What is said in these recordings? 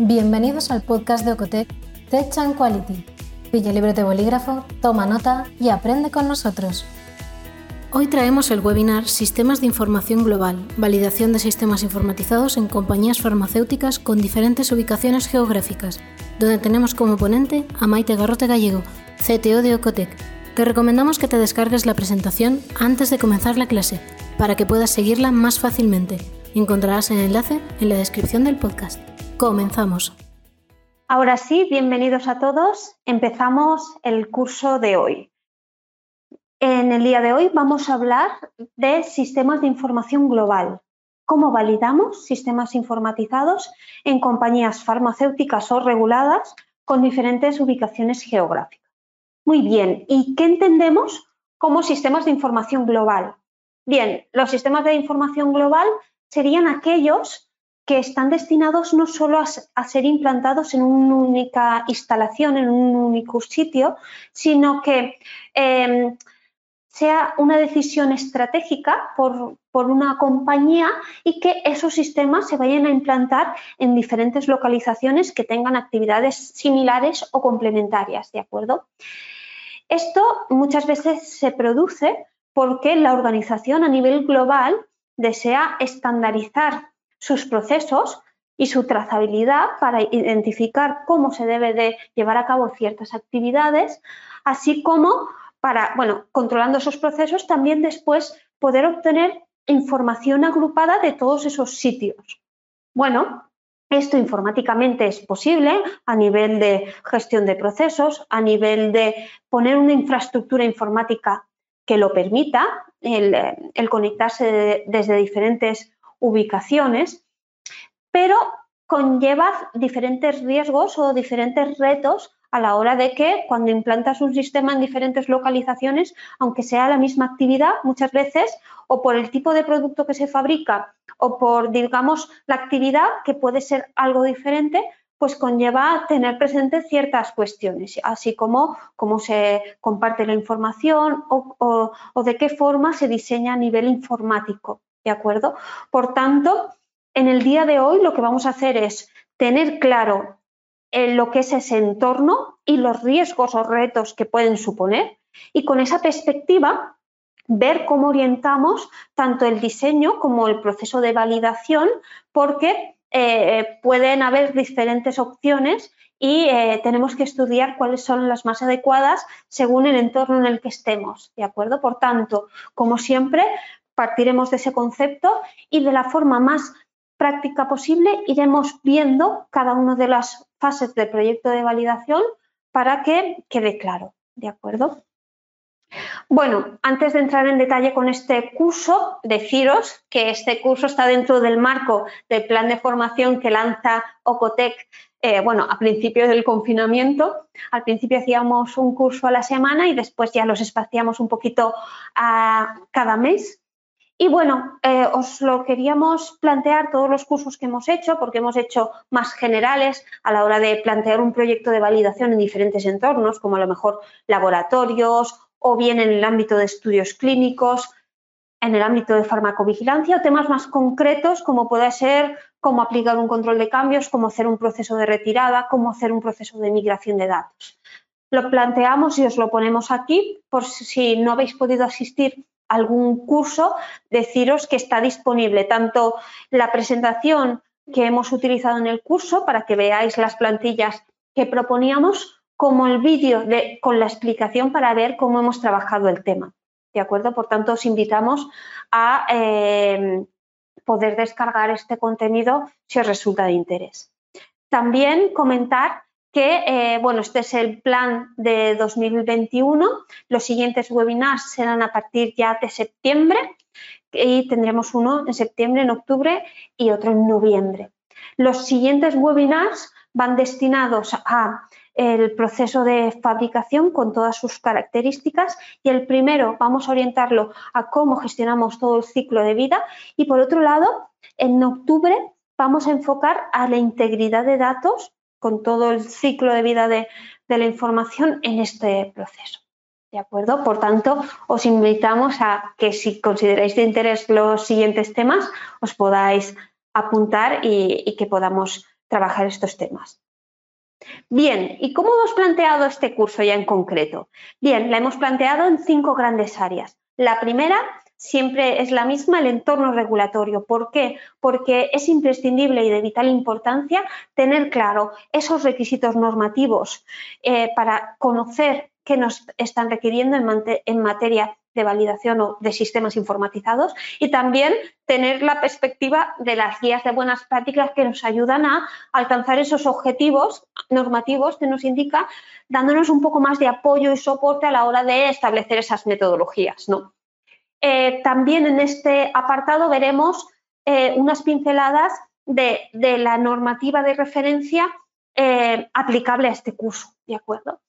Bienvenidos al podcast de Ocotec Tech and Quality. Pilla libre de bolígrafo, toma nota y aprende con nosotros. Hoy traemos el webinar Sistemas de Información Global, validación de sistemas informatizados en compañías farmacéuticas con diferentes ubicaciones geográficas, donde tenemos como ponente a Maite Garrote Gallego, CTO de Ocotec. Te recomendamos que te descargues la presentación antes de comenzar la clase, para que puedas seguirla más fácilmente. Encontrarás el enlace en la descripción del podcast. Comenzamos. Ahora sí, bienvenidos a todos. Empezamos el curso de hoy. En el día de hoy vamos a hablar de sistemas de información global. ¿Cómo validamos sistemas informatizados en compañías farmacéuticas o reguladas con diferentes ubicaciones geográficas? Muy bien, ¿y qué entendemos como sistemas de información global? Bien, los sistemas de información global serían aquellos que están destinados no solo a, ser implantados en una única instalación, en un único sitio, sino que em, sea una decisión estratégica por, una compañía y que esos sistemas se vayan a implantar en diferentes localizaciones que tengan actividades similares o complementarias, ¿de acuerdo? Esto muchas veces se produce porque la organización a nivel global desea estandarizar sus procesos y su trazabilidad para identificar cómo se debe de llevar a cabo ciertas actividades, así como para, bueno, controlando esos procesos, también después poder obtener información agrupada de todos esos sitios. Bueno, esto informáticamente es posible a nivel de gestión de procesos, a nivel de poner una infraestructura informática que lo permita, el, conectarse desde diferentes ubicaciones, pero conlleva diferentes riesgos o diferentes retos a la hora de que cuando implantas un sistema en diferentes localizaciones, aunque sea la misma actividad, muchas veces o por el tipo de producto que se fabrica o por, digamos, la actividad, que puede ser algo diferente, pues conlleva tener presente ciertas cuestiones, así como cómo se comparte la información o, o de qué forma se diseña a nivel informático, ¿de acuerdo? Por tanto, en el día de hoy lo que vamos a hacer es tener claro en lo que es ese entorno y los riesgos o retos que pueden suponer y con esa perspectiva ver cómo orientamos tanto el diseño como el proceso de validación porque eh, pueden haber diferentes opciones y eh, tenemos que estudiar cuáles son las más adecuadas según el entorno en el que estemos, ¿de acuerdo? Por tanto, como siempre, partiremos de ese concepto y de la forma más práctica posible iremos viendo cada una de las fases del proyecto de validación para que quede claro, ¿de acuerdo? Bueno, antes de entrar en detalle con este curso, deciros que este curso está dentro del marco del plan de formación que lanza Ocotec, eh, bueno, a principios del confinamiento. Al principio hacíamos un curso a la semana y después ya los espaciamos un poquito a cada mes. Y bueno, eh, os lo queríamos plantear todos los cursos que hemos hecho, porque hemos hecho más generales a la hora de plantear un proyecto de validación en diferentes entornos, como a lo mejor laboratorios o bien en el ámbito de estudios clínicos, en el ámbito de farmacovigilancia o temas más concretos como puede ser cómo aplicar un control de cambios, cómo hacer un proceso de retirada, cómo hacer un proceso de migración de datos. Lo planteamos y os lo ponemos aquí por si no habéis podido asistir algún curso, deciros que está disponible tanto la presentación que hemos utilizado en el curso para que veáis las plantillas que proponíamos, como el vídeo con la explicación para ver cómo hemos trabajado el tema. ¿De acuerdo? Por tanto, os invitamos a eh, poder descargar este contenido si os resulta de interés. También comentar que, eh, bueno, este es el plan de 2021. Los siguientes webinars serán a partir ya de septiembre y tendremos uno en septiembre, en octubre y otro en noviembre. Los siguientes webinars van destinados a el proceso de fabricación con todas sus características y el primero vamos a orientarlo a cómo gestionamos todo el ciclo de vida y por otro lado, en octubre vamos a enfocar a la integridad de datos con todo el ciclo de vida de, la información en este proceso. ¿De acuerdo? Por tanto, os invitamos a que si consideráis de interés los siguientes temas, os podáis apuntar y, que podamos trabajar estos temas. Bien, ¿y cómo hemos planteado este curso ya en concreto? Bien, la hemos planteado en cinco grandes áreas. La primera siempre es la misma, el entorno regulatorio. ¿Por qué? Porque es imprescindible y de vital importancia tener claro esos requisitos normativos eh, para conocer qué nos están requiriendo en materia de validación o de sistemas informatizados y también tener la perspectiva de las guías de buenas prácticas que nos ayudan a alcanzar esos objetivos normativos que nos indica, dándonos un poco más de apoyo y soporte a la hora de establecer esas metodologías. ¿no? Eh, también en este apartado veremos eh, unas pinceladas de, la normativa de referencia eh, aplicable a este curso, ¿de acuerdo?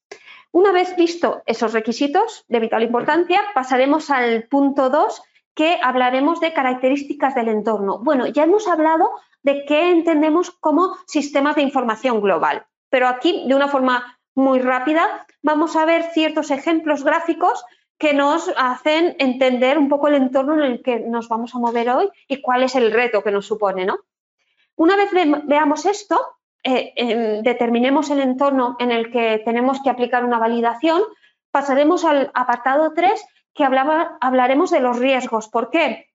Una vez visto esos requisitos de vital importancia, pasaremos al punto 2, que hablaremos de características del entorno. Bueno, ya hemos hablado de qué entendemos como sistemas de información global, pero aquí, de una forma muy rápida, vamos a ver ciertos ejemplos gráficos que nos hacen entender un poco el entorno en el que nos vamos a mover hoy y cuál es el reto que nos supone. ¿no? Una vez veamos esto, eh, determinemos el entorno en el que tenemos que aplicar una validación, pasaremos al apartado 3 que hablaremos de los riesgos. ¿Por qué?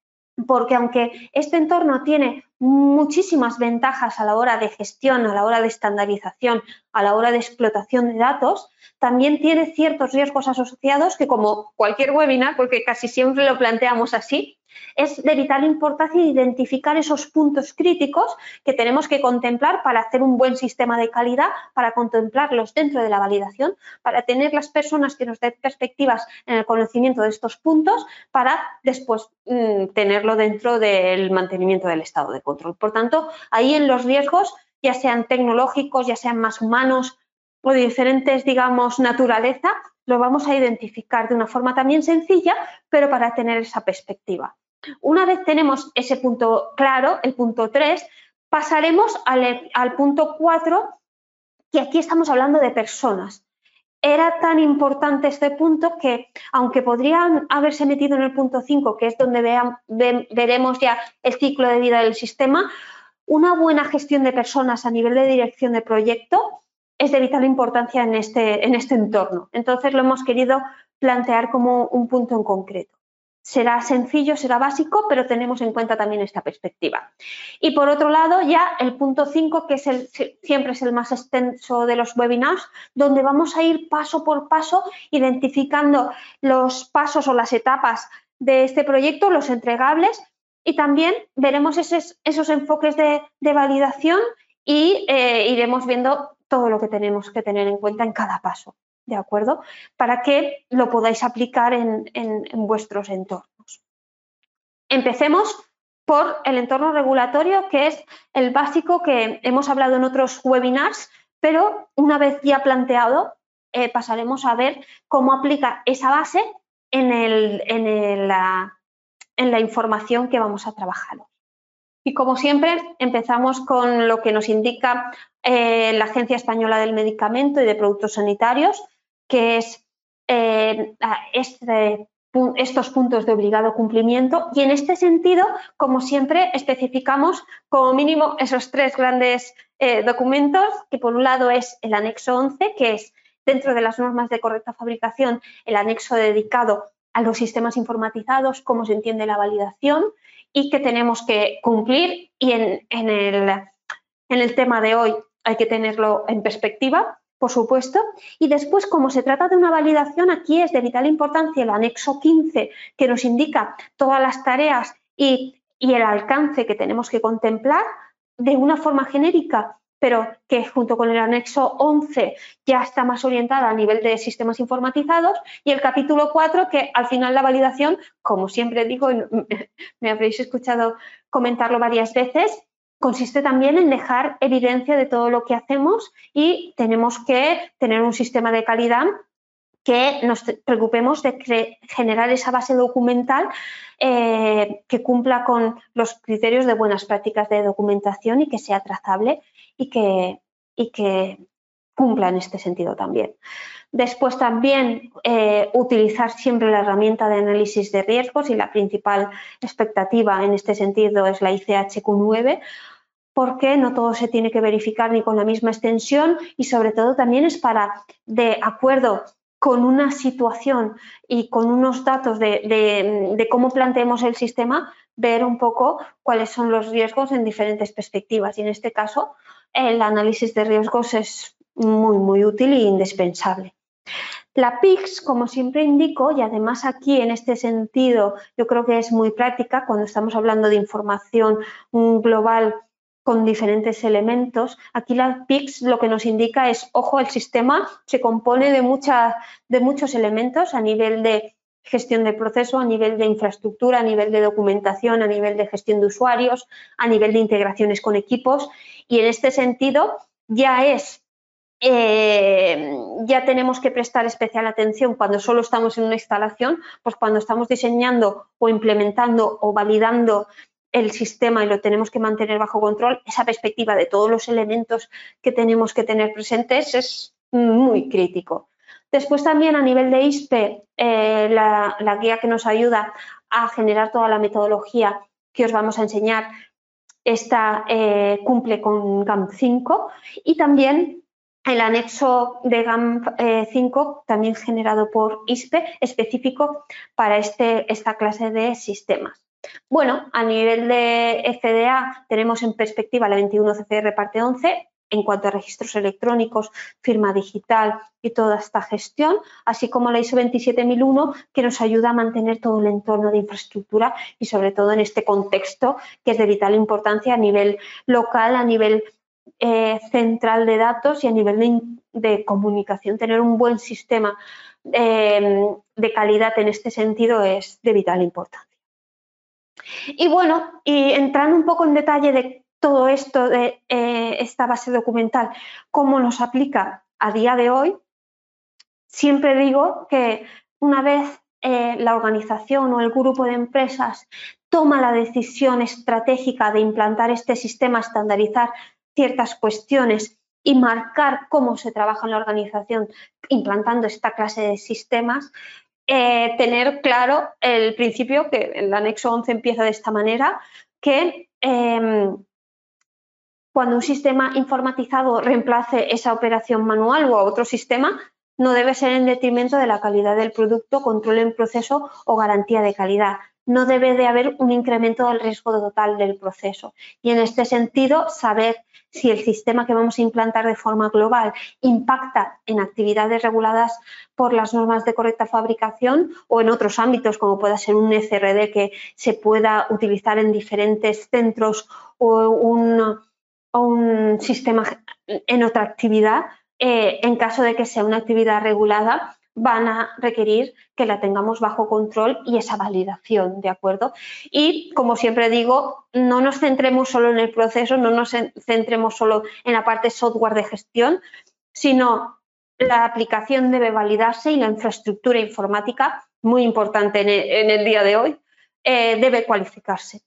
Porque aunque este entorno tiene muchísimas ventajas a la hora de gestión, a la hora de estandarización, a la hora de explotación de datos, también tiene ciertos riesgos asociados que como cualquier webinar, porque casi siempre lo planteamos así, es de vital importancia identificar esos puntos críticos que tenemos que contemplar para hacer un buen sistema de calidad, para contemplarlos dentro de la validación, para tener las personas que nos den perspectivas en el conocimiento de estos puntos, para después mm, tenerlo dentro del mantenimiento del estado de control. Por tanto, ahí en los riesgos, ya sean tecnológicos, ya sean más humanos o de diferentes, digamos, naturaleza, lo vamos a identificar de una forma también sencilla, pero para tener esa perspectiva. Una vez tenemos ese punto claro, el punto 3, pasaremos al, punto 4, que aquí estamos hablando de personas. Era tan importante este punto que, aunque podrían haberse metido en el punto 5, que es donde veremos ya el ciclo de vida del sistema, una buena gestión de personas a nivel de dirección de proyecto es de vital importancia en este, en este entorno. Entonces lo hemos querido plantear como un punto en concreto. Será sencillo, será básico, pero tenemos en cuenta también esta perspectiva. Y por otro lado, ya el punto 5, que es el, siempre es el más extenso de los webinars, donde vamos a ir paso por paso identificando los pasos o las etapas de este proyecto, los entregables, y también veremos esos, esos enfoques de, validación y eh, iremos viendo todo lo que tenemos que tener en cuenta en cada paso. ¿De acuerdo? Para que lo podáis aplicar en, vuestros entornos. Empecemos por el entorno regulatorio, que es el básico que hemos hablado en otros webinars, pero una vez ya planteado, eh, pasaremos a ver cómo aplica esa base en, en, la, información que vamos a trabajar. Y como siempre, empezamos con lo que nos indica eh, la Agencia Española del Medicamento y de Productos Sanitarios, que es eh, este, estos puntos de obligado cumplimiento. Y en este sentido, como siempre, especificamos como mínimo esos tres grandes eh, documentos, que por un lado es el anexo 11, que es dentro de las normas de correcta fabricación el anexo dedicado a los sistemas informatizados, cómo se entiende la validación y que tenemos que cumplir. Y en, el, en el tema de hoy hay que tenerlo en perspectiva por supuesto. Y después, como se trata de una validación, aquí es de vital importancia el anexo 15, que nos indica todas las tareas y, el alcance que tenemos que contemplar de una forma genérica, pero que junto con el anexo 11 ya está más orientada a nivel de sistemas informatizados, y el capítulo 4, que al final la validación, como siempre digo, me habréis escuchado comentarlo varias veces, consiste también en dejar evidencia de todo lo que hacemos y tenemos que tener un sistema de calidad que nos preocupemos de generar esa base documental eh, que cumpla con los criterios de buenas prácticas de documentación y que sea trazable y que, y que cumpla en este sentido también. Después también eh, utilizar siempre la herramienta de análisis de riesgos y la principal expectativa en este sentido es la ICHQ9 porque no todo se tiene que verificar ni con la misma extensión y sobre todo también es para, de acuerdo con una situación y con unos datos de, cómo planteemos el sistema, ver un poco cuáles son los riesgos en diferentes perspectivas. Y en este caso, el análisis de riesgos es muy, muy útil e indispensable. La PIX, como siempre indico, y además aquí en este sentido yo creo que es muy práctica cuando estamos hablando de información global con diferentes elementos. Aquí la PIX lo que nos indica es, ojo, el sistema se compone de, de muchos elementos a nivel de gestión de proceso, a nivel de infraestructura, a nivel de documentación, a nivel de gestión de usuarios, a nivel de integraciones con equipos y en este sentido ya es eh, ya tenemos que prestar especial atención cuando solo estamos en una instalación, pues cuando estamos diseñando o implementando o validando el sistema y lo tenemos que mantener bajo control, esa perspectiva de todos los elementos que tenemos que tener presentes es muy crítico. Después también a nivel de ISPE, eh, la, guía que nos ayuda a generar toda la metodología que os vamos a enseñar, esta eh, cumple con GAMP 5 y también el anexo de GAMP 5, eh, también generado por ISPE, específico para este, esta clase de sistemas. Bueno, a nivel de FDA tenemos en perspectiva la 21 CCR parte 11 en cuanto a registros electrónicos, firma digital y toda esta gestión, así como la ISO 27001 que nos ayuda a mantener todo el entorno de infraestructura y sobre todo en este contexto que es de vital importancia a nivel local, a nivel eh, central de datos y a nivel de, comunicación. Tener un buen sistema eh, de calidad en este sentido es de vital importancia. Y bueno, y entrando un poco en detalle de todo esto, de eh, esta base documental, cómo nos aplica a día de hoy, siempre digo que una vez eh, la organización o el grupo de empresas toma la decisión estratégica de implantar este sistema, estandarizar ciertas cuestiones y marcar cómo se trabaja en la organización implantando esta clase de sistemas, eh, tener claro el principio, que el anexo 11 empieza de esta manera, que em, cuando un sistema informatizado reemplace esa operación manual o a otro sistema, no debe ser en detrimento de la calidad del producto, control en proceso o garantía de calidad. No debe de haber un incremento del riesgo total del proceso. Y en este sentido, saber si el sistema que vamos a implantar de forma global impacta en actividades reguladas por las normas de correcta fabricación o en otros ámbitos, como pueda ser un ECRD que se pueda utilizar en diferentes centros o un, sistema en otra actividad, eh, en caso de que sea una actividad regulada, van a requerir que la tengamos bajo control y esa validación, ¿de acuerdo? Y como siempre digo, no nos centremos solo en el proceso, no nos centremos solo en la parte software de gestión, sino la aplicación debe validarse y la infraestructura informática, muy importante en el, día de hoy, eh, debe cualificarse.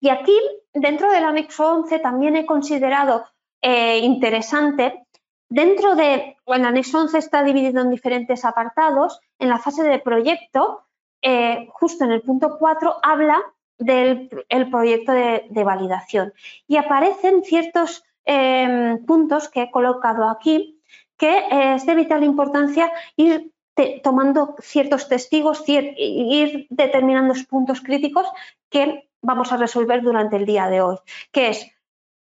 Y aquí, dentro del anexo 11, también he considerado eh, interesante Dentro de, el anexo 11 está dividido en diferentes apartados. En la fase de proyecto, eh, justo en el punto 4, habla del proyecto de, validación y aparecen ciertos em, puntos que he colocado aquí que es de vital importancia ir tomando ciertos testigos, ir determinando los puntos críticos que vamos a resolver durante el día de hoy, que es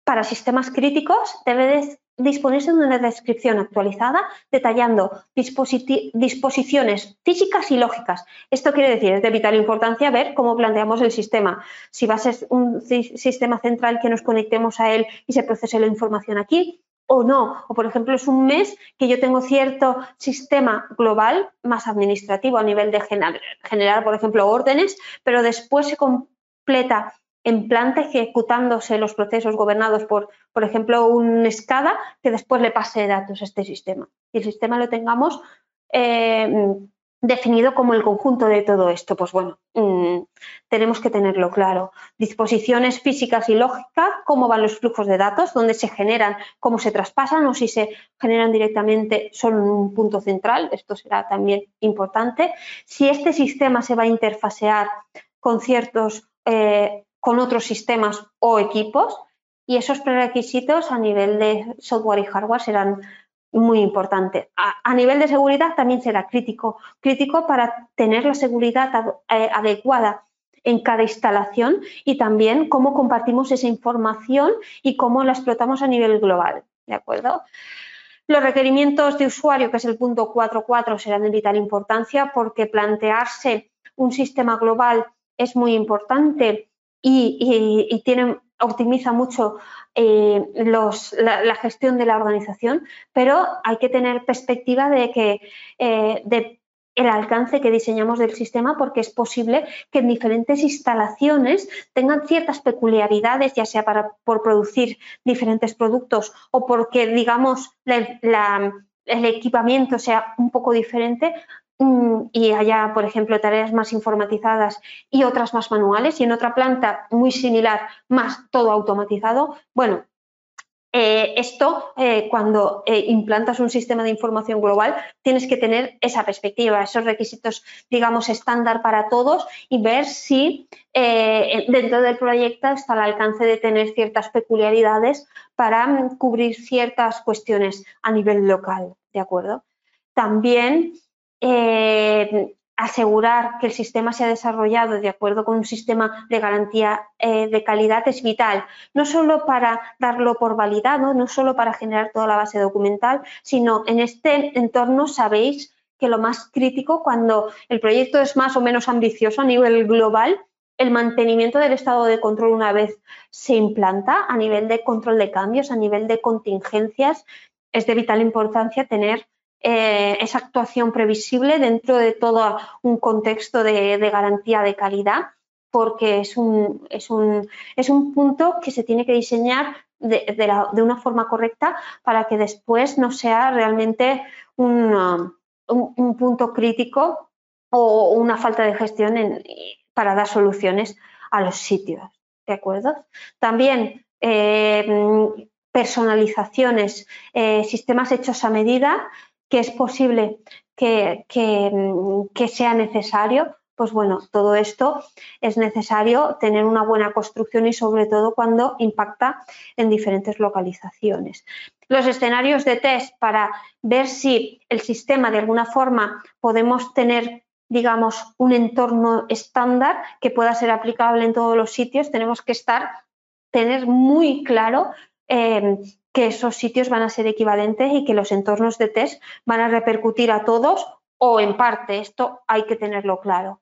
para sistemas críticos debe disponerse de una descripción actualizada detallando disposiciones físicas y lógicas. Esto quiere decir, es de vital importancia ver cómo planteamos el sistema. Si va a ser un sistema central que nos conectemos a él y se procese la información aquí o no. O, por ejemplo, es un mes que yo tengo cierto sistema global más administrativo a nivel de generar, por ejemplo, órdenes, pero después se completa en planta ejecutándose los procesos gobernados por, por ejemplo, un SCADA que después le pase datos a este sistema. Y el sistema lo tengamos eh, definido como el conjunto de todo esto. Pues bueno, mm, tenemos que tenerlo claro. Disposiciones físicas y lógicas, cómo van los flujos de datos, dónde se generan, cómo se traspasan o si se generan directamente solo en un punto central. Esto será también importante. Si este sistema se va a interfasear con ciertos eh, con otros sistemas o equipos y esos prerequisitos a nivel de software y hardware serán muy importantes. A, nivel de seguridad también será crítico, crítico para tener la seguridad eh, adecuada en cada instalación y también cómo compartimos esa información y cómo la explotamos a nivel global. ¿De acuerdo? Los requerimientos de usuario, que es el punto 4.4, serán de vital importancia porque plantearse un sistema global es muy importante y, optimiza mucho eh, la, gestión de la organización, pero hay que tener perspectiva de que eh, el alcance que diseñamos del sistema porque es posible que en diferentes instalaciones tengan ciertas peculiaridades, ya sea para, por producir diferentes productos o porque, digamos, el equipamiento sea un poco diferente y haya, por ejemplo, tareas más informatizadas y otras más manuales y en otra planta muy similar, más todo automatizado, bueno, eh, esto, eh, cuando eh, implantas un sistema de información global, tienes que tener esa perspectiva, esos requisitos, digamos, estándar para todos y ver si dentro del proyecto está al alcance de tener ciertas peculiaridades para mm, cubrir ciertas cuestiones a nivel local, ¿de acuerdo? También asegurar que el sistema se ha desarrollado de acuerdo con un sistema de garantía eh, de calidad es vital, no solo para darlo por validado, no solo para generar toda la base documental, sino en este entorno sabéis que lo más crítico cuando el proyecto es más o menos ambicioso a nivel global, el mantenimiento del estado de control una vez se implanta a nivel de control de cambios, a nivel de contingencias, es de vital importancia tener eh, esa actuación previsible dentro de todo un contexto de, garantía de calidad, porque es un, es, un, es un, punto que se tiene que diseñar de, una forma correcta para que después no sea realmente un, un, punto crítico o una falta de gestión para dar soluciones a los sitios. ¿De acuerdo? También eh, personalizaciones, eh, sistemas hechos a medida que es posible que, sea necesario, pues bueno, todo esto es necesario tener una buena construcción y sobre todo cuando impacta en diferentes localizaciones. Los escenarios de test para ver si el sistema de alguna forma podemos tener digamos, un entorno estándar que pueda ser aplicable en todos los sitios, tenemos que estar, tener muy claro eh, que esos sitios van a ser equivalentes y que los entornos de test van a repercutir a todos o en parte. Esto hay que tenerlo claro.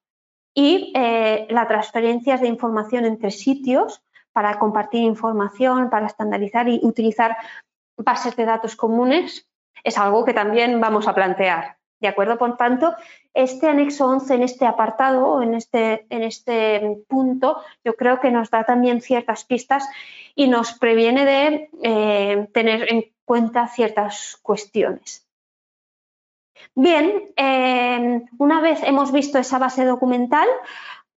Y eh, la transferencia de información entre sitios para compartir información, para estandarizar y utilizar bases de datos comunes es algo que también vamos a plantear. ¿De acuerdo? Por tanto, este anexo 11 en este apartado, en este, en este punto, yo creo que nos da también ciertas pistas y nos previene de eh, tener en cuenta ciertas cuestiones. Bien, eh, una vez hemos visto esa base documental,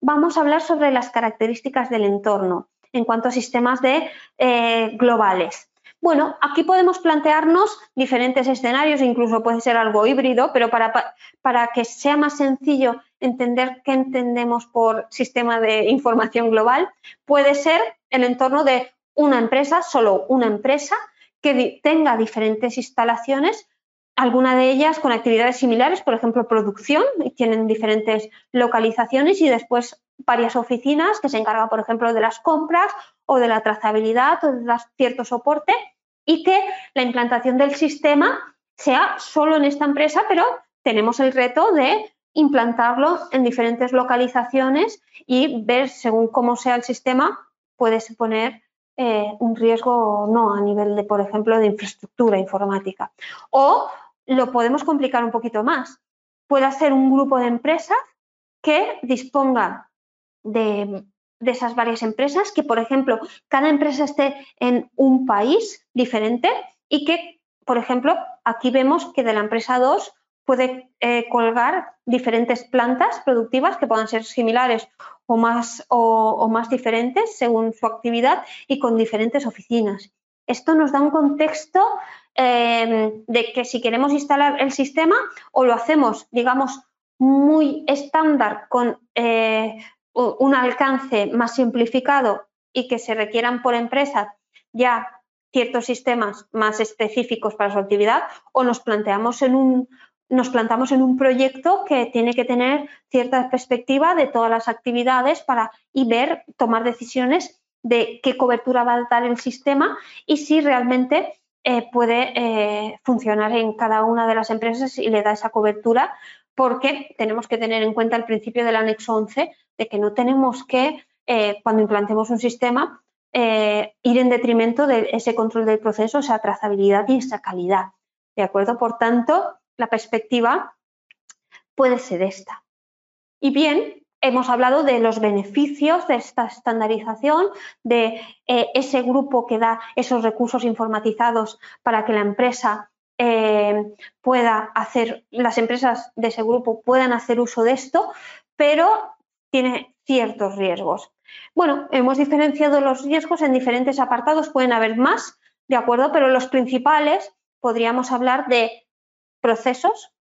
vamos a hablar sobre las características del entorno en cuanto a sistemas de, eh, globales. Bueno, aquí podemos plantearnos diferentes escenarios, incluso puede ser algo híbrido, pero para, para que sea más sencillo entender qué entendemos por sistema de información global, puede ser el entorno de una empresa, solo una empresa, que tenga diferentes instalaciones, alguna de ellas con actividades similares, por ejemplo, producción, tienen diferentes localizaciones y después varias oficinas que se encargan, por ejemplo, de las compras o de la trazabilidad o de dar cierto soporte y que la implantación del sistema sea solo en esta empresa, pero tenemos el reto de implantarlo en diferentes localizaciones y ver según cómo sea el sistema puede suponer eh, un riesgo o no a nivel de, por ejemplo, de infraestructura informática. O lo podemos complicar un poquito más. Puede ser un grupo de empresas que disponga de, de esas varias empresas, que, por ejemplo, cada empresa esté en un país diferente y que, por ejemplo, aquí vemos que de la empresa 2 puede eh, colgar diferentes plantas productivas que puedan ser similares o más, o, más diferentes según su actividad y con diferentes oficinas. Esto nos da un contexto em, de que si queremos instalar el sistema o lo hacemos, digamos, muy estándar con eh, un alcance más simplificado y que se requieran por empresa ya ciertos sistemas más específicos para su actividad o nos planteamos en un, nos plantamos en un proyecto que tiene que tener cierta perspectiva de todas las actividades para y ver, tomar decisiones de qué cobertura va a dar el sistema y si realmente eh, puede eh, funcionar en cada una de las empresas y le da esa cobertura, porque tenemos que tener en cuenta el principio del anexo 11 de que no tenemos que, eh, cuando implantemos un sistema, ir en detrimento de ese control del proceso, esa trazabilidad y esa calidad. ¿De acuerdo? Por tanto, la perspectiva puede ser esta. Y bien, hemos hablado de los beneficios de esta estandarización, de eh, ese grupo que da esos recursos informatizados para que la empresa eh, pueda hacer, las empresas de ese grupo puedan hacer uso de esto, pero tiene ciertos riesgos. Bueno, hemos diferenciado los riesgos en diferentes apartados, pueden haber más, ¿de acuerdo? Pero los principales podríamos hablar de procesos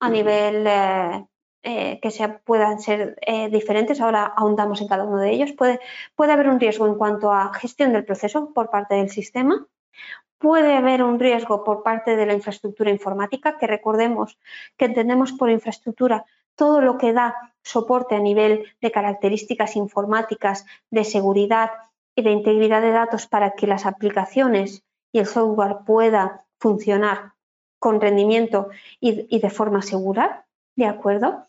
a nivel eh, eh, que puedan ser eh, diferentes, ahora ahondamos en cada uno de ellos. Puede, puede haber un riesgo en cuanto a gestión del proceso por parte del sistema, puede haber un riesgo por parte de la infraestructura informática, que recordemos que entendemos por infraestructura todo lo que da soporte a nivel de características informáticas, de seguridad y de integridad de datos para que las aplicaciones y el software pueda funcionar con rendimiento y, de forma segura, ¿de acuerdo?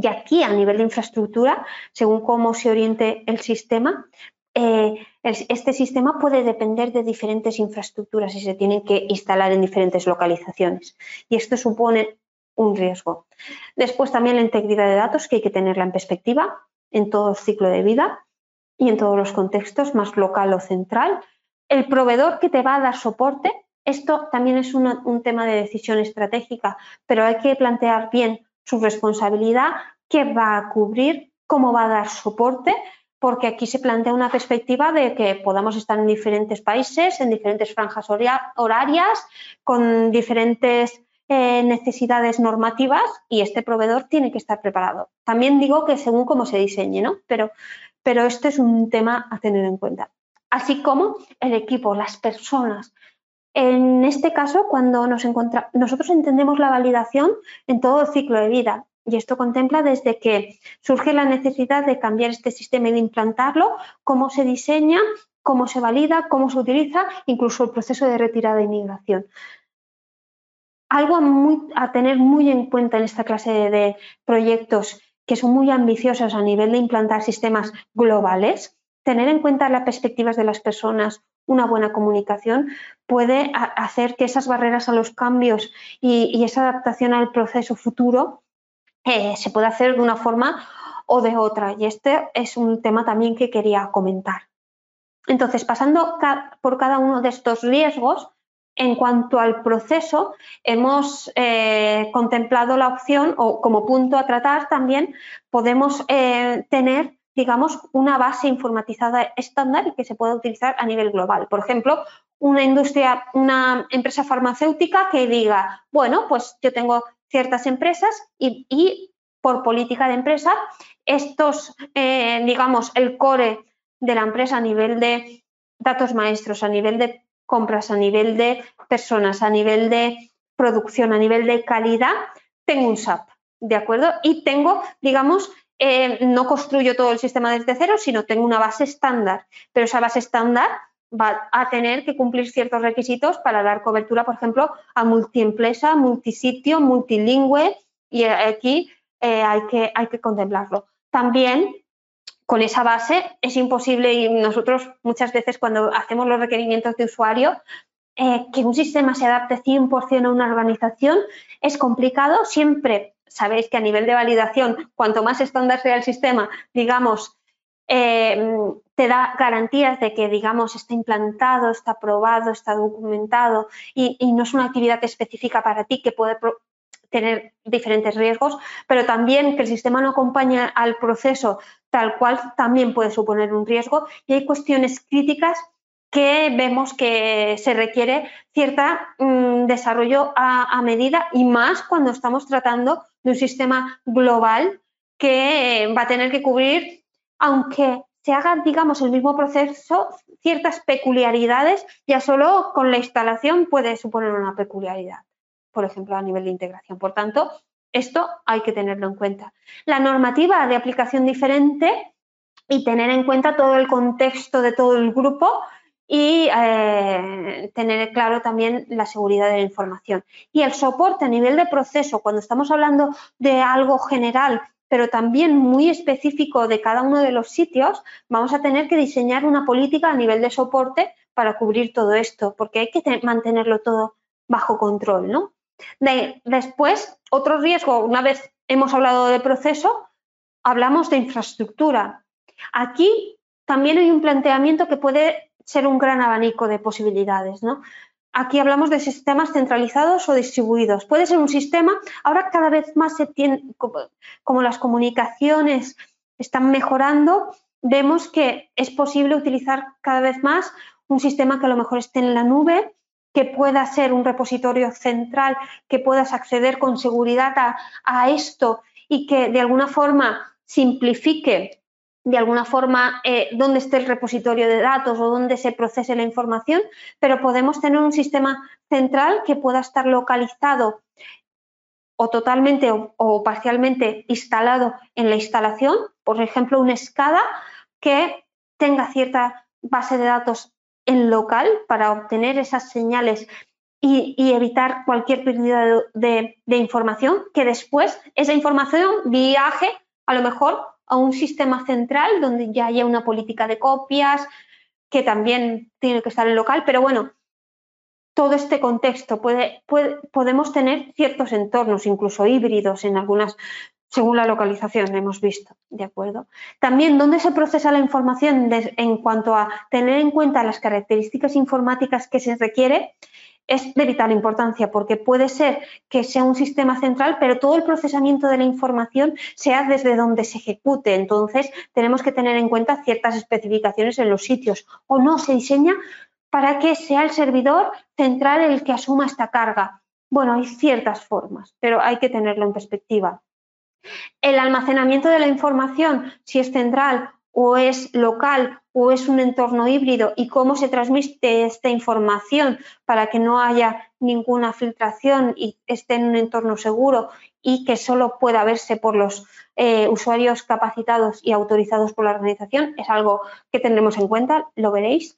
Y aquí, a nivel de infraestructura, según cómo se oriente el sistema, eh, este sistema puede depender de diferentes infraestructuras y se tienen que instalar en diferentes localizaciones. Y esto supone un riesgo. Después también la integridad de datos, que hay que tenerla en perspectiva en todo el ciclo de vida y en todos los contextos, más local o central. El proveedor que te va a dar soporte esto también es un tema de decisión estratégica, pero hay que plantear bien su responsabilidad, qué va a cubrir, cómo va a dar soporte, porque aquí se plantea una perspectiva de que podamos estar en diferentes países, en diferentes franjas horarias, con diferentes eh, necesidades normativas y este proveedor tiene que estar preparado. También digo que según cómo se diseñe, ¿no? Pero, pero este es un tema a tener en cuenta. Así como el equipo, las personas, en este caso, cuando nos encontramos, nosotros entendemos la validación en todo el ciclo de vida y esto contempla desde que surge la necesidad de cambiar este sistema y de implantarlo, cómo se diseña, cómo se valida, cómo se utiliza, incluso el proceso de retirada y migración. Algo a tener muy en cuenta en esta clase de proyectos que son muy ambiciosos a nivel de implantar sistemas globales, tener en cuenta las perspectivas de las personas, una buena comunicación puede hacer que esas barreras a los cambios y, esa adaptación al proceso futuro eh, se pueda hacer de una forma o de otra. Y este es un tema también que quería comentar. Entonces, pasando por cada uno de estos riesgos, en cuanto al proceso, hemos eh, contemplado la opción o como punto a tratar también podemos eh, tener digamos, una base informatizada estándar que se pueda utilizar a nivel global. Por ejemplo, una industria, una empresa farmacéutica que diga, bueno, pues yo tengo ciertas empresas y, por política de empresa, estos, eh, digamos, el core de la empresa a nivel de datos maestros, a nivel de compras, a nivel de personas, a nivel de producción, a nivel de calidad, tengo un SAP, ¿de acuerdo? Y tengo, digamos, eh, no construyo todo el sistema desde cero, sino tengo una base estándar, pero esa base estándar va a tener que cumplir ciertos requisitos para dar cobertura, por ejemplo, a multiempresa, multisitio, multilingüe, y aquí eh, hay, que, hay que contemplarlo. También con esa base es imposible y nosotros muchas veces cuando hacemos los requerimientos de usuario, eh, que un sistema se adapte 100% a una organización es complicado. Siempre sabéis que a nivel de validación, cuanto más estándar sea el sistema, digamos, eh, te da garantías de que, digamos, está implantado, está aprobado, está documentado y, no es una actividad específica para ti que puede tener diferentes riesgos, pero también que el sistema no acompaña al proceso tal cual también puede suponer un riesgo. Y hay cuestiones críticas que vemos que se requiere cierto mm, desarrollo a, medida y más cuando estamos tratando de un sistema global que va a tener que cubrir, aunque se haga, digamos, el mismo proceso, ciertas peculiaridades, ya solo con la instalación puede suponer una peculiaridad, por ejemplo, a nivel de integración. Por tanto, esto hay que tenerlo en cuenta. La normativa de aplicación diferente y tener en cuenta todo el contexto de todo el grupo y eh, tener claro también la seguridad de la información. Y el soporte a nivel de proceso, cuando estamos hablando de algo general, pero también muy específico de cada uno de los sitios, vamos a tener que diseñar una política a nivel de soporte para cubrir todo esto, porque hay que mantenerlo todo bajo control, ¿no? después, otro riesgo, una vez hemos hablado de proceso, hablamos de infraestructura. Aquí también hay un planteamiento que puede ser un gran abanico de posibilidades. ¿no? Aquí hablamos de sistemas centralizados o distribuidos. Puede ser un sistema, ahora cada vez más se tiene, como las comunicaciones están mejorando, vemos que es posible utilizar cada vez más un sistema que a lo mejor esté en la nube, que pueda ser un repositorio central, que puedas acceder con seguridad a, a esto y que de alguna forma simplifique de alguna forma eh, dónde esté el repositorio de datos o dónde se procese la información, pero podemos tener un sistema central que pueda estar localizado o totalmente o, parcialmente instalado en la instalación, por ejemplo, un SCADA que tenga cierta base de datos en local para obtener esas señales y, evitar cualquier pérdida de información, que después esa información viaje a lo mejor a un sistema central donde ya haya una política de copias, que también tiene que estar en local, pero bueno, todo este contexto podemos tener ciertos entornos, incluso híbridos en algunas, según la localización, hemos visto, ¿de acuerdo? También, ¿dónde se procesa la información en cuanto a tener en cuenta las características informáticas que se requiere? Es de vital importancia porque puede ser que sea un sistema central, pero todo el procesamiento de la información sea desde donde se ejecute. Entonces, tenemos que tener en cuenta ciertas especificaciones en los sitios o no se diseña para que sea el servidor central el que asuma esta carga. Bueno, hay ciertas formas, pero hay que tenerlo en perspectiva. El almacenamiento de la información, si es central o es local o es un entorno híbrido y cómo se transmite esta información para que no haya ninguna filtración y esté en un entorno seguro y que solo pueda verse por los eh, usuarios capacitados y autorizados por la organización es algo que tendremos en cuenta, lo veréis.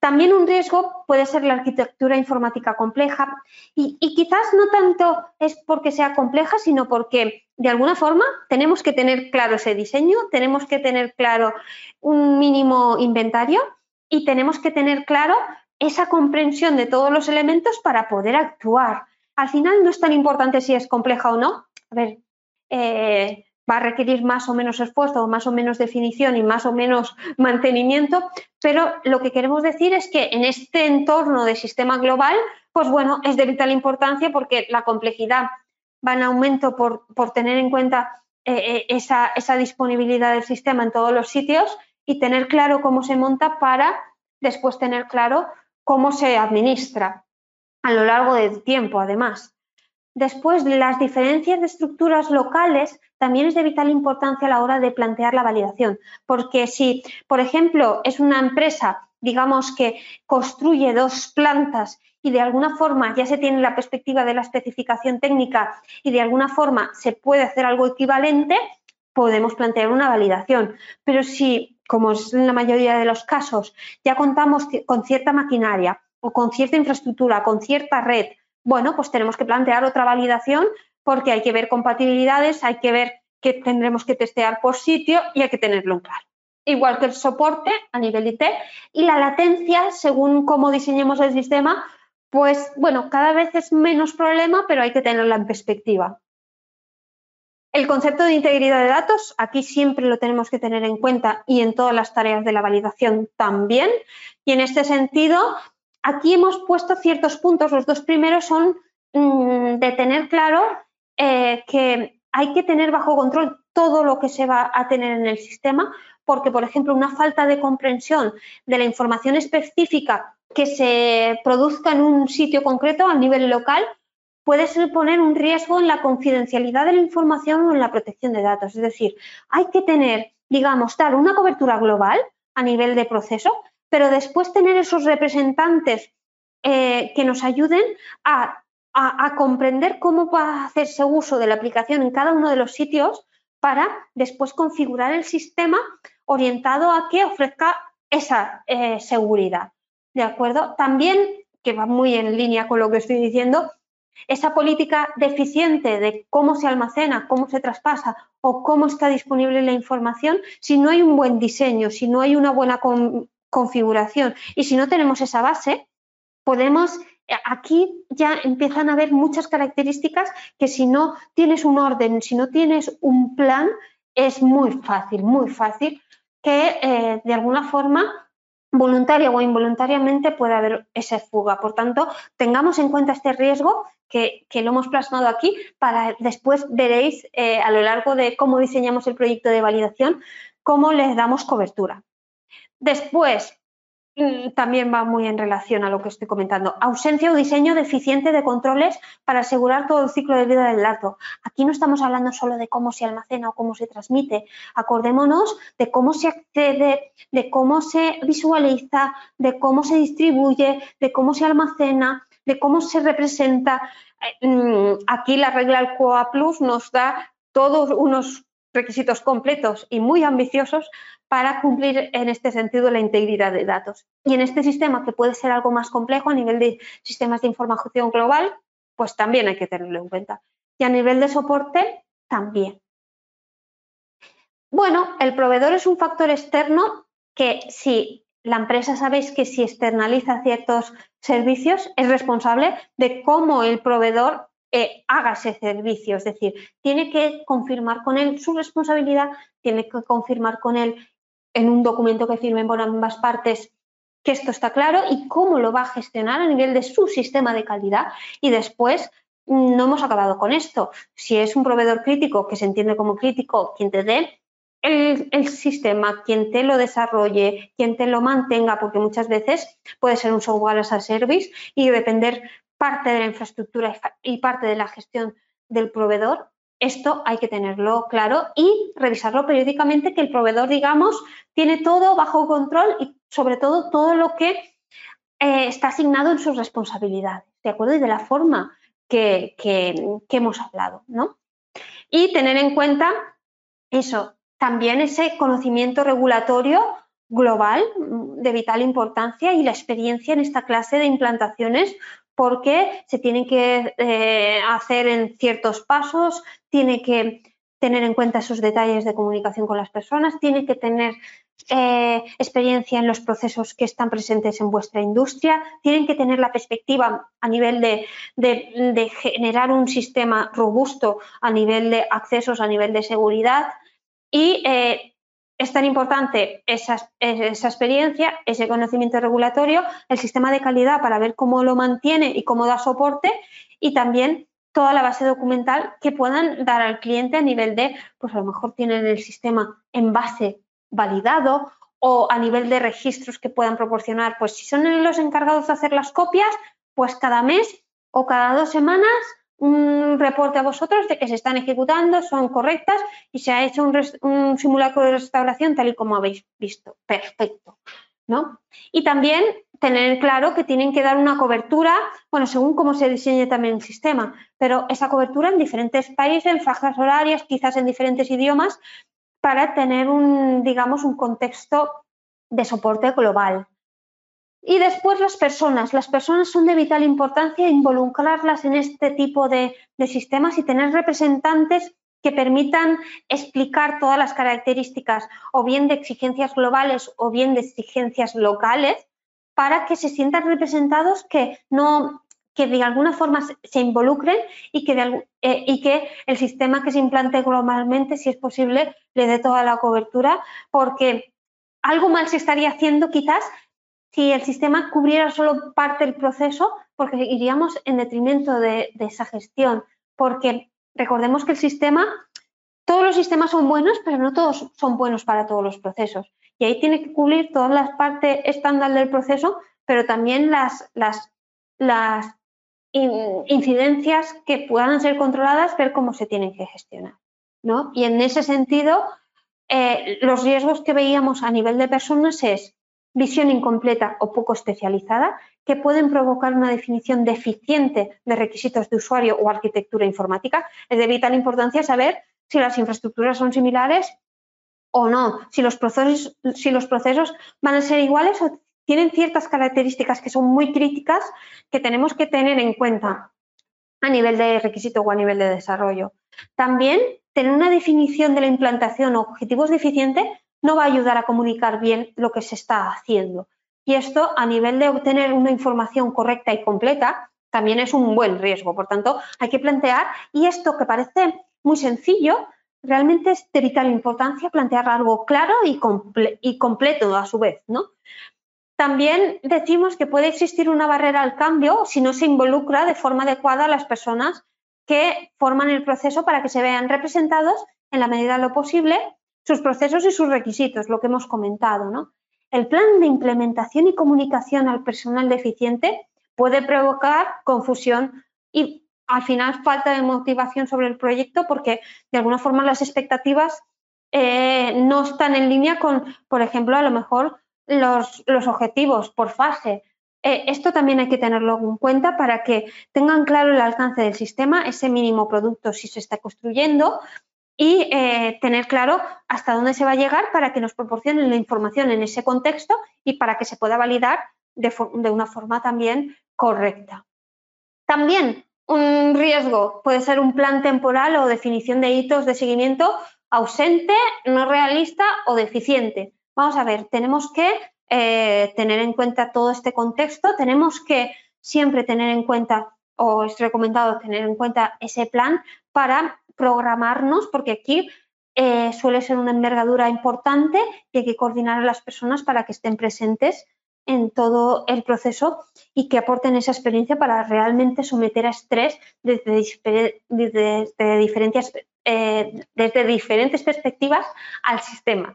También un riesgo puede ser la arquitectura informática compleja y, quizás no tanto es porque sea compleja, sino porque de alguna forma tenemos que tener claro ese diseño, tenemos que tener claro un mínimo inventario y tenemos que tener claro esa comprensión de todos los elementos para poder actuar. Al final no es tan importante si es compleja o no. A ver, eh, va a requerir más o menos esfuerzo, más o menos definición y más o menos mantenimiento, pero lo que queremos decir es que en este entorno de sistema global, pues bueno, es de vital importancia porque la complejidad va en aumento por, tener en cuenta eh, eh, esa, esa disponibilidad del sistema en todos los sitios y tener claro cómo se monta para después tener claro cómo se administra a lo largo del tiempo, además. Después, las diferencias de estructuras locales también es de vital importancia a la hora de plantear la validación, porque si, por ejemplo, es una empresa, digamos, que construye dos plantas y de alguna forma ya se tiene la perspectiva de la especificación técnica y de alguna forma se puede hacer algo equivalente, podemos plantear una validación. Pero si, como es en la mayoría de los casos, ya contamos con cierta maquinaria o con cierta infraestructura, con cierta red, bueno, pues tenemos que plantear otra validación porque hay que ver compatibilidades, hay que ver que tendremos que testear por sitio y hay que tenerlo en claro. Igual que el soporte a nivel IT y la latencia, según cómo diseñemos el sistema, pues bueno, cada vez es menos problema, pero hay que tenerla en perspectiva. El concepto de integridad de datos, aquí siempre lo tenemos que tener en cuenta y en todas las tareas de la validación también. Y en este sentido, Aquí hemos puesto ciertos puntos, los dos primeros son mm, de tener claro eh, que hay que tener bajo control todo lo que se va a tener en el sistema, porque, por ejemplo, una falta de comprensión de la información específica que se produzca en un sitio concreto a nivel local puede suponer un riesgo en la confidencialidad de la información o en la protección de datos. Es decir, hay que tener digamos, dar una cobertura global a nivel de proceso, pero después tener esos representantes eh, que nos ayuden a, comprender cómo va a hacerse uso de la aplicación en cada uno de los sitios para después configurar el sistema orientado a que ofrezca esa eh, seguridad. ¿De acuerdo? También, que va muy en línea con lo que estoy diciendo, esa política deficiente de cómo se almacena, cómo se traspasa o cómo está disponible la información, si no hay un buen diseño, si no hay una buena configuración y si no tenemos esa base, podemos, eh, aquí ya empiezan a haber muchas características que si no tienes un orden, si no tienes un plan, es muy fácil, muy fácil que eh, de alguna forma voluntaria o involuntariamente puede haber esa fuga. Por tanto, tengamos en cuenta este riesgo que, lo hemos plasmado aquí para después veréis eh, a lo largo de cómo diseñamos el proyecto de validación, cómo les damos cobertura. Después, también va muy en relación a lo que estoy comentando. Ausencia o diseño deficiente de controles para asegurar todo el ciclo de vida del dato. Aquí no estamos hablando solo de cómo se almacena o cómo se transmite. Acordémonos de cómo se accede, de cómo se visualiza, de cómo se distribuye, de cómo se almacena, de cómo se representa. Eh, mm, aquí la regla COA Plus nos da todos unos requisitos completos y muy ambiciosos para cumplir en este sentido la integridad de datos. Y en este sistema, que puede ser algo más complejo a nivel de sistemas de información global, pues también hay que tenerlo en cuenta. Y a nivel de soporte, también. Bueno, el proveedor es un factor externo que si la empresa sabéis que si externaliza ciertos servicios es responsable de cómo el proveedor eh, haga ese servicio. Es decir, tiene que confirmar con él su responsabilidad, tiene que confirmar con él en un documento que firmen por ambas partes que esto está claro y cómo lo va a gestionar a nivel de su sistema de calidad. Y después no hemos acabado con esto. Si es un proveedor crítico, que se entiende como crítico, quien te dé el, el, sistema, quien te lo desarrolle, quien te lo mantenga, porque muchas veces puede ser un software as a service y depender parte de la infraestructura y parte de la gestión del proveedor, esto hay que tenerlo claro y revisarlo periódicamente, que el proveedor, digamos, tiene todo bajo control y sobre todo todo lo que eh, está asignado en sus responsabilidades, ¿de acuerdo? Y de la forma que, que hemos hablado, ¿no? Y tener en cuenta eso, también ese conocimiento regulatorio global de vital importancia y la experiencia en esta clase de implantaciones porque se tienen que eh, hacer en ciertos pasos, tiene que tener en cuenta esos detalles de comunicación con las personas, tiene que tener eh, experiencia en los procesos que están presentes en vuestra industria, tienen que tener la perspectiva a nivel de generar un sistema robusto a nivel de accesos, a nivel de seguridad y eh, es tan importante esa, experiencia, ese conocimiento regulatorio, el sistema de calidad para ver cómo lo mantiene y cómo da soporte y también toda la base documental que puedan dar al cliente a nivel de, pues a lo mejor tienen el sistema en base validado o a nivel de registros que puedan proporcionar, pues si son los encargados de hacer las copias, pues cada mes o cada dos semanas un reporte a vosotros de que se están ejecutando, son correctas y se ha hecho un, simulacro de restauración tal y como habéis visto. Perfecto. ¿no? Y también tener claro que tienen que dar una cobertura, bueno, según cómo se diseñe también el sistema, pero esa cobertura en diferentes países, en franjas horarias, quizás en diferentes idiomas, para tener un, digamos, un contexto de soporte global. Y después las personas. Las personas son de vital importancia involucrarlas en este tipo de, sistemas y tener representantes que permitan explicar todas las características o bien de exigencias globales o bien de exigencias locales para que se sientan representados que no que de alguna forma se involucren y que, eh, y que el sistema que se implante globalmente, si es posible, le dé toda la cobertura, porque algo mal se estaría haciendo quizás si el sistema cubriera solo parte del proceso, porque iríamos en detrimento de, esa gestión, porque recordemos que el sistema, todos los sistemas son buenos, pero no todos son buenos para todos los procesos. Y ahí tiene que cubrir todas las partes estándar del proceso, pero también las, incidencias que puedan ser controladas, ver cómo se tienen que gestionar. ¿no? Y en ese sentido, eh, los riesgos que veíamos a nivel de personas es visión incompleta o poco especializada, que pueden provocar una definición deficiente de requisitos de usuario o arquitectura informática. Es de vital importancia saber si las infraestructuras son similares o no, si los procesos, si los procesos van a ser iguales o tienen ciertas características que son muy críticas que tenemos que tener en cuenta a nivel de requisito o a nivel de desarrollo. También tener una definición de la implantación o objetivos deficientes no va a ayudar a comunicar bien lo que se está haciendo. Y esto a nivel de obtener una información correcta y completa también es un buen riesgo. Por tanto, hay que plantear, y esto que parece muy sencillo, realmente es de vital importancia plantear algo claro y, y completo a su vez, ¿no? También decimos que puede existir una barrera al cambio si no se involucra de forma adecuada a las personas que forman el proceso para que se vean representados en la medida de lo posible sus procesos y sus requisitos, lo que hemos comentado. ¿no? El plan de implementación y comunicación al personal deficiente puede provocar confusión y al final falta de motivación sobre el proyecto porque de alguna forma las expectativas eh, no están en línea con, por ejemplo, a lo mejor los, objetivos por fase. Eh, esto también hay que tenerlo en cuenta para que tengan claro el alcance del sistema, ese mínimo producto si se está construyendo y eh, tener claro hasta dónde se va a llegar para que nos proporcionen la información en ese contexto y para que se pueda validar de, una forma también correcta. También un riesgo puede ser un plan temporal o definición de hitos de seguimiento ausente, no realista o deficiente. Vamos a ver, tenemos que eh, tener en cuenta todo este contexto, tenemos que siempre tener en cuenta, o es recomendado tener en cuenta ese plan para programarnos, porque aquí eh, suele ser una envergadura importante y hay que coordinar a las personas para que estén presentes en todo el proceso y que aporten esa experiencia para realmente someter a estrés desde, desde diferentes eh, desde diferentes perspectivas al sistema.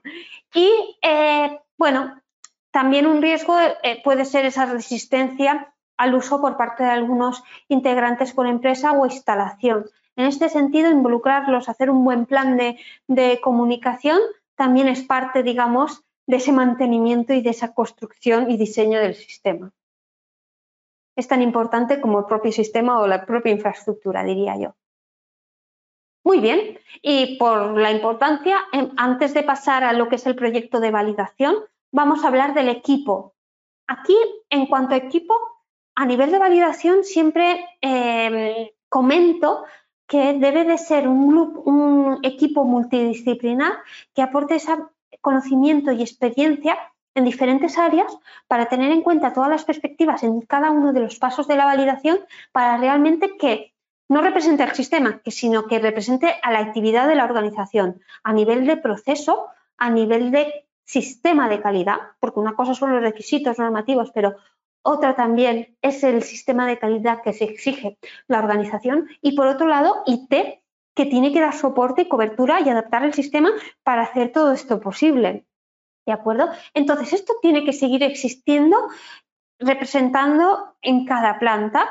Y eh, bueno, también un riesgo puede ser esa resistencia al uso por parte de algunos integrantes por empresa o instalación. En este sentido, involucrarlos, hacer un buen plan de, comunicación también es parte, digamos, de ese mantenimiento y de esa construcción y diseño del sistema. Es tan importante como el propio sistema o la propia infraestructura, diría yo. Muy bien, y por la importancia, em, antes de pasar a lo que es el proyecto de validación, vamos a hablar del equipo. Aquí, en cuanto a equipo, a nivel de validación siempre em, comento que debe de ser un, un equipo multidisciplinar que aporte ese conocimiento y experiencia en diferentes áreas para tener en cuenta todas las perspectivas en cada uno de los pasos de la validación para realmente que no represente al sistema, sino que represente a la actividad de la organización a nivel de proceso, a nivel de sistema de calidad, porque una cosa son los requisitos normativos, pero otra también es el sistema de calidad que se exige la organización y por otro lado IT que tiene que dar soporte cobertura y adaptar el sistema para hacer todo esto posible. ¿De acuerdo? Entonces, esto tiene que seguir existiendo representando en cada planta.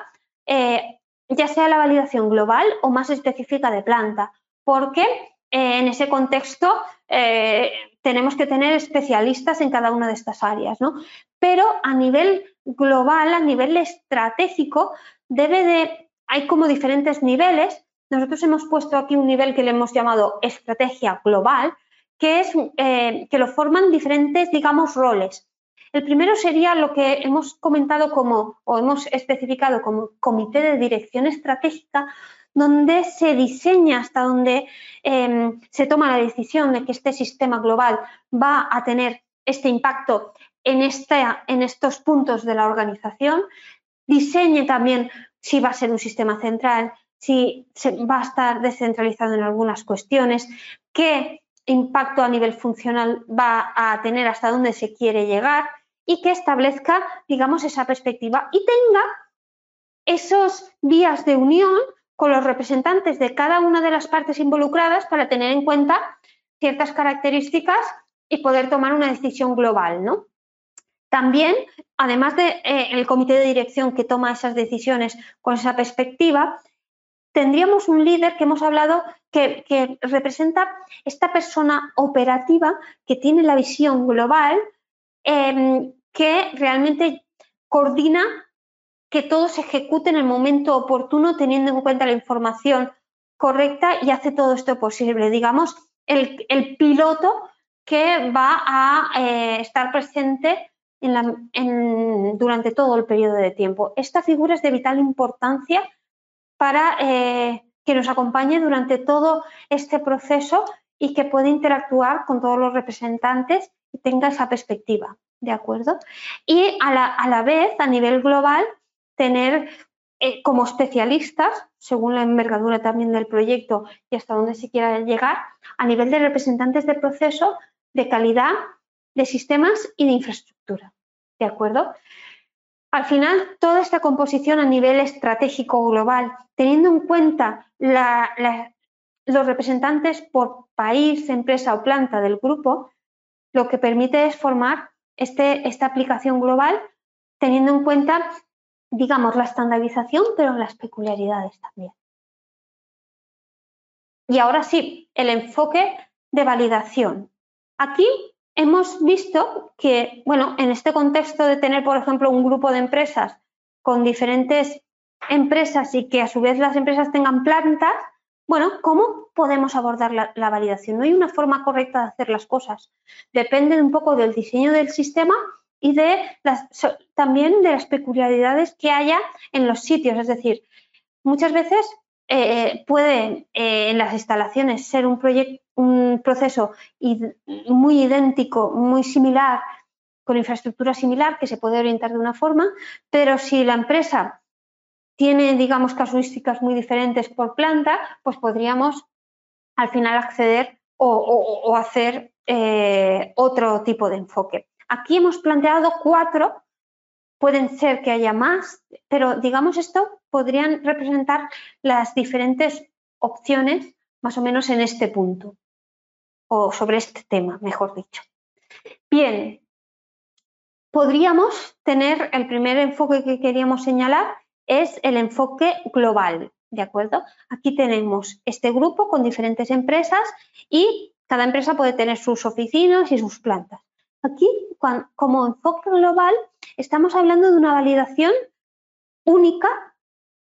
Eh, ya sea la validación global o más específica de planta, porque eh, en ese contexto eh, tenemos que tener especialistas en cada una de estas áreas, ¿no? Pero a nivel global, a nivel estratégico, debe de, hay como diferentes niveles. Nosotros hemos puesto aquí un nivel que le hemos llamado estrategia global, que es eh, que lo forman diferentes, digamos, roles. El primero sería lo que hemos comentado como o hemos especificado como comité de dirección estratégica, donde se diseña hasta donde em, se toma la decisión de que este sistema global va a tener este impacto en, estos puntos de la organización. Diseñe también si va a ser un sistema central, si va a estar descentralizado en algunas cuestiones, qué impacto a nivel funcional va a tener hasta dónde se quiere llegar y que establezca, digamos, esa perspectiva y tenga esos días de unión con los representantes de cada una de las partes involucradas para tener en cuenta ciertas características y poder tomar una decisión global, ¿no? También, además del de, eh, comité de dirección que toma esas decisiones con esa perspectiva, tendríamos un líder que hemos hablado que, representa esta persona operativa que tiene la visión global, em, que realmente coordina que todo se ejecute en el momento oportuno teniendo en cuenta la información correcta y hace todo esto posible. Digamos, el, piloto que va a eh, estar presente durante todo el periodo de tiempo. Esta figura es de vital importancia para eh, que nos acompañe durante todo este proceso y que pueda interactuar con todos los representantes y tenga esa perspectiva, ¿de acuerdo? Y a la, a la vez, a nivel global, tener eh, como especialistas, según la envergadura también del proyecto y hasta dónde se quiera llegar, a nivel de representantes de proceso, de calidad, de sistemas y de infraestructura. ¿De acuerdo? Al final, toda esta composición a nivel estratégico global, teniendo en cuenta los representantes por país, empresa o planta del grupo, lo que permite es formar este, esta aplicación global teniendo en cuenta, digamos, la estandarización, pero las peculiaridades también. Y ahora sí, el enfoque de validación. Aquí hemos visto que, bueno, en este contexto de tener, por ejemplo, un grupo de empresas con diferentes empresas y que a su vez las empresas tengan plantas, bueno, ¿cómo podemos abordar la, validación? No hay una forma correcta de hacer las cosas. Depende un poco del diseño del sistema y de también de las peculiaridades que haya en los sitios. Es decir, muchas veces eh, puede eh, en las instalaciones ser un, un proceso muy idéntico, muy similar, con infraestructura similar, que se puede orientar de una forma, pero si la empresa tiene, digamos, casuísticas muy diferentes por planta, pues podríamos al final acceder o, hacer eh, otro tipo de enfoque. Aquí hemos planteado cuatro pueden ser que haya más, pero digamos esto podrían representar las diferentes opciones más o menos en este punto o sobre este tema, mejor dicho. Bien, podríamos tener el primer enfoque que queríamos señalar es el enfoque global, ¿de acuerdo? Aquí tenemos este grupo con diferentes empresas y cada empresa puede tener sus oficinas y sus plantas. Aquí, como enfoque global, estamos hablando de una validación única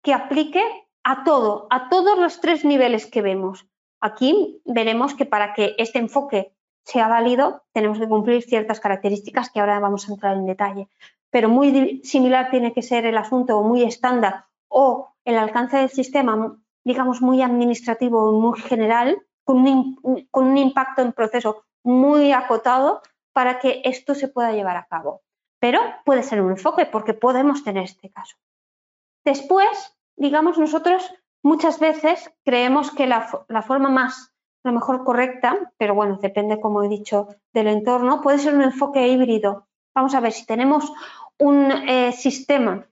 que aplique a todo, a todos los tres niveles que vemos. Aquí veremos que para que este enfoque sea válido tenemos que cumplir ciertas características que ahora vamos a entrar en detalle. Pero muy similar tiene que ser el asunto o muy estándar o el alcance del sistema, digamos, muy administrativo o muy general, con un, con un impacto en proceso muy acotado para que esto se pueda llevar a cabo. Pero puede ser un enfoque porque podemos tener este caso. Después, digamos, nosotros muchas veces creemos que la, forma más, a lo mejor correcta, pero bueno, depende, como he dicho, del entorno, puede ser un enfoque híbrido. Vamos a ver si tenemos un eh, sistema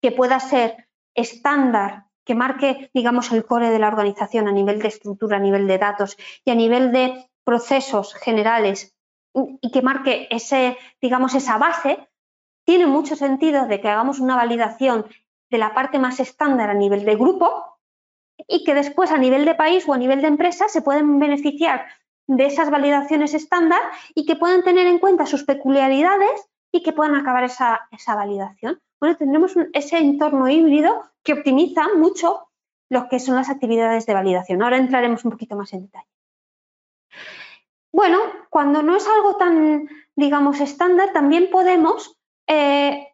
que pueda ser estándar, que marque, digamos, el core de la organización a nivel de estructura, a nivel de datos y a nivel de procesos generales y que marque ese, digamos, esa base, tiene mucho sentido de que hagamos una validación de la parte más estándar a nivel de grupo y que después a nivel de país o a nivel de empresa se pueden beneficiar de esas validaciones estándar y que puedan tener en cuenta sus peculiaridades y que puedan acabar esa, esa validación. Bueno, tendremos ese entorno híbrido que optimiza mucho lo que son las actividades de validación. Ahora entraremos un poquito más en detalle. Bueno, cuando no es algo tan, digamos, estándar, también podemos eh,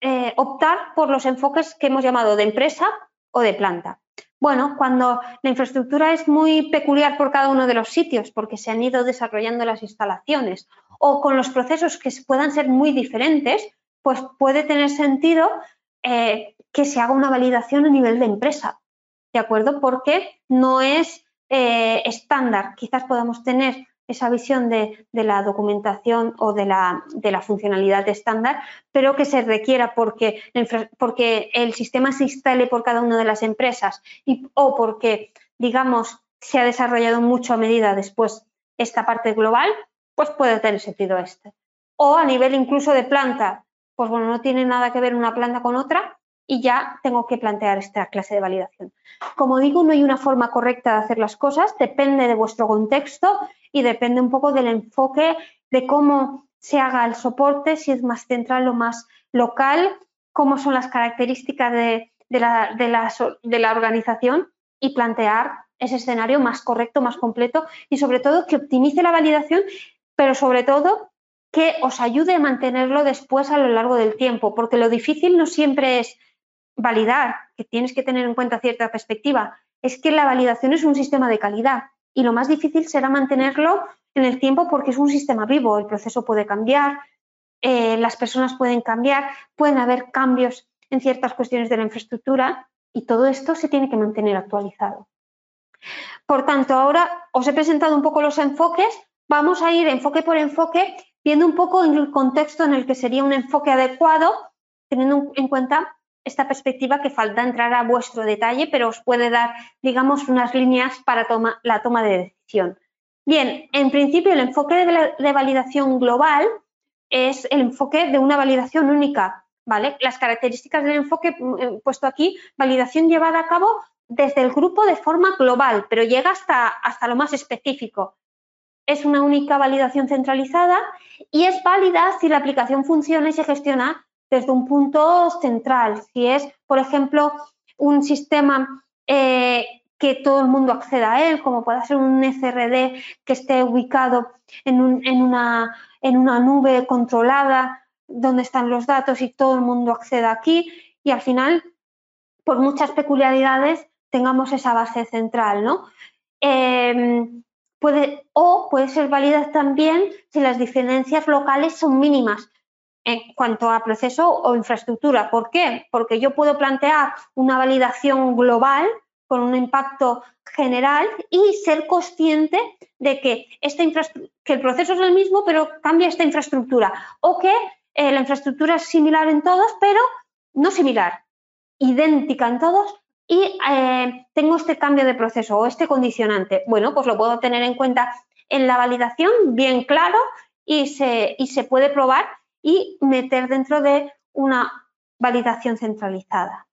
eh, optar por los enfoques que hemos llamado de empresa o de planta. Bueno, cuando la infraestructura es muy peculiar por cada uno de los sitios, porque se han ido desarrollando las instalaciones, o con los procesos que puedan ser muy diferentes, pues puede tener sentido eh, que se haga una validación a nivel de empresa, ¿de acuerdo? Porque no es eh, estándar. Quizás podamos tener esa visión de, la documentación o de la, de funcionalidad estándar, pero que se requiera porque, porque el sistema se instale por cada una de las empresas y, o porque, digamos, se ha desarrollado mucho a medida después esta parte global, pues puede tener sentido este. O a nivel incluso de planta, pues bueno, no tiene nada que ver una planta con otra, y ya tengo que plantear esta clase de validación. Como digo, no hay una forma correcta de hacer las cosas, depende de vuestro contexto y depende un poco del enfoque de cómo se haga el soporte, si es más central o más local, cómo son las características de, la, organización y plantear ese escenario más correcto, más completo y sobre todo que optimice la validación, pero sobre todo que os ayude a mantenerlo después a lo largo del tiempo, porque lo difícil no siempre es validar, que tienes que tener en cuenta cierta perspectiva, es que la validación es un sistema de calidad y lo más difícil será mantenerlo en el tiempo porque es un sistema vivo, el proceso puede cambiar, eh, las personas pueden cambiar, pueden haber cambios en ciertas cuestiones de la infraestructura y todo esto se tiene que mantener actualizado. Por tanto, ahora os he presentado un poco los enfoques, vamos a ir enfoque por enfoque, viendo un poco el contexto en el que sería un enfoque adecuado, teniendo en cuenta esta perspectiva que falta entrar a vuestro detalle, pero os puede dar, digamos, unas líneas para la toma de decisión. Bien, en principio el enfoque de, validación global es el enfoque de una validación única, ¿vale? Las características del enfoque mm, puesto aquí, validación llevada a cabo desde el grupo de forma global, pero llega hasta, hasta lo más específico. Es una única validación centralizada y es válida si la aplicación funciona y se gestiona desde un punto central. Si es, por ejemplo, un sistema eh, que todo el mundo acceda a él, como puede ser un SRD que esté ubicado en, una, en una nube controlada donde están los datos y todo el mundo acceda aquí y al final, por muchas peculiaridades, tengamos esa base central, ¿no? Em, puede, o puede ser válida también si las diferencias locales son mínimas en cuanto a proceso o infraestructura. ¿Por qué? Porque yo puedo plantear una validación global con un impacto general y ser consciente de que, que el proceso es el mismo, pero cambia esta infraestructura. O que eh, la infraestructura es similar en todos, pero no similar, idéntica en todos y eh, tengo este cambio de proceso o este condicionante. Bueno, pues lo puedo tener en cuenta en la validación, bien claro, y se, y se puede probar y meter dentro de una validación centralizada.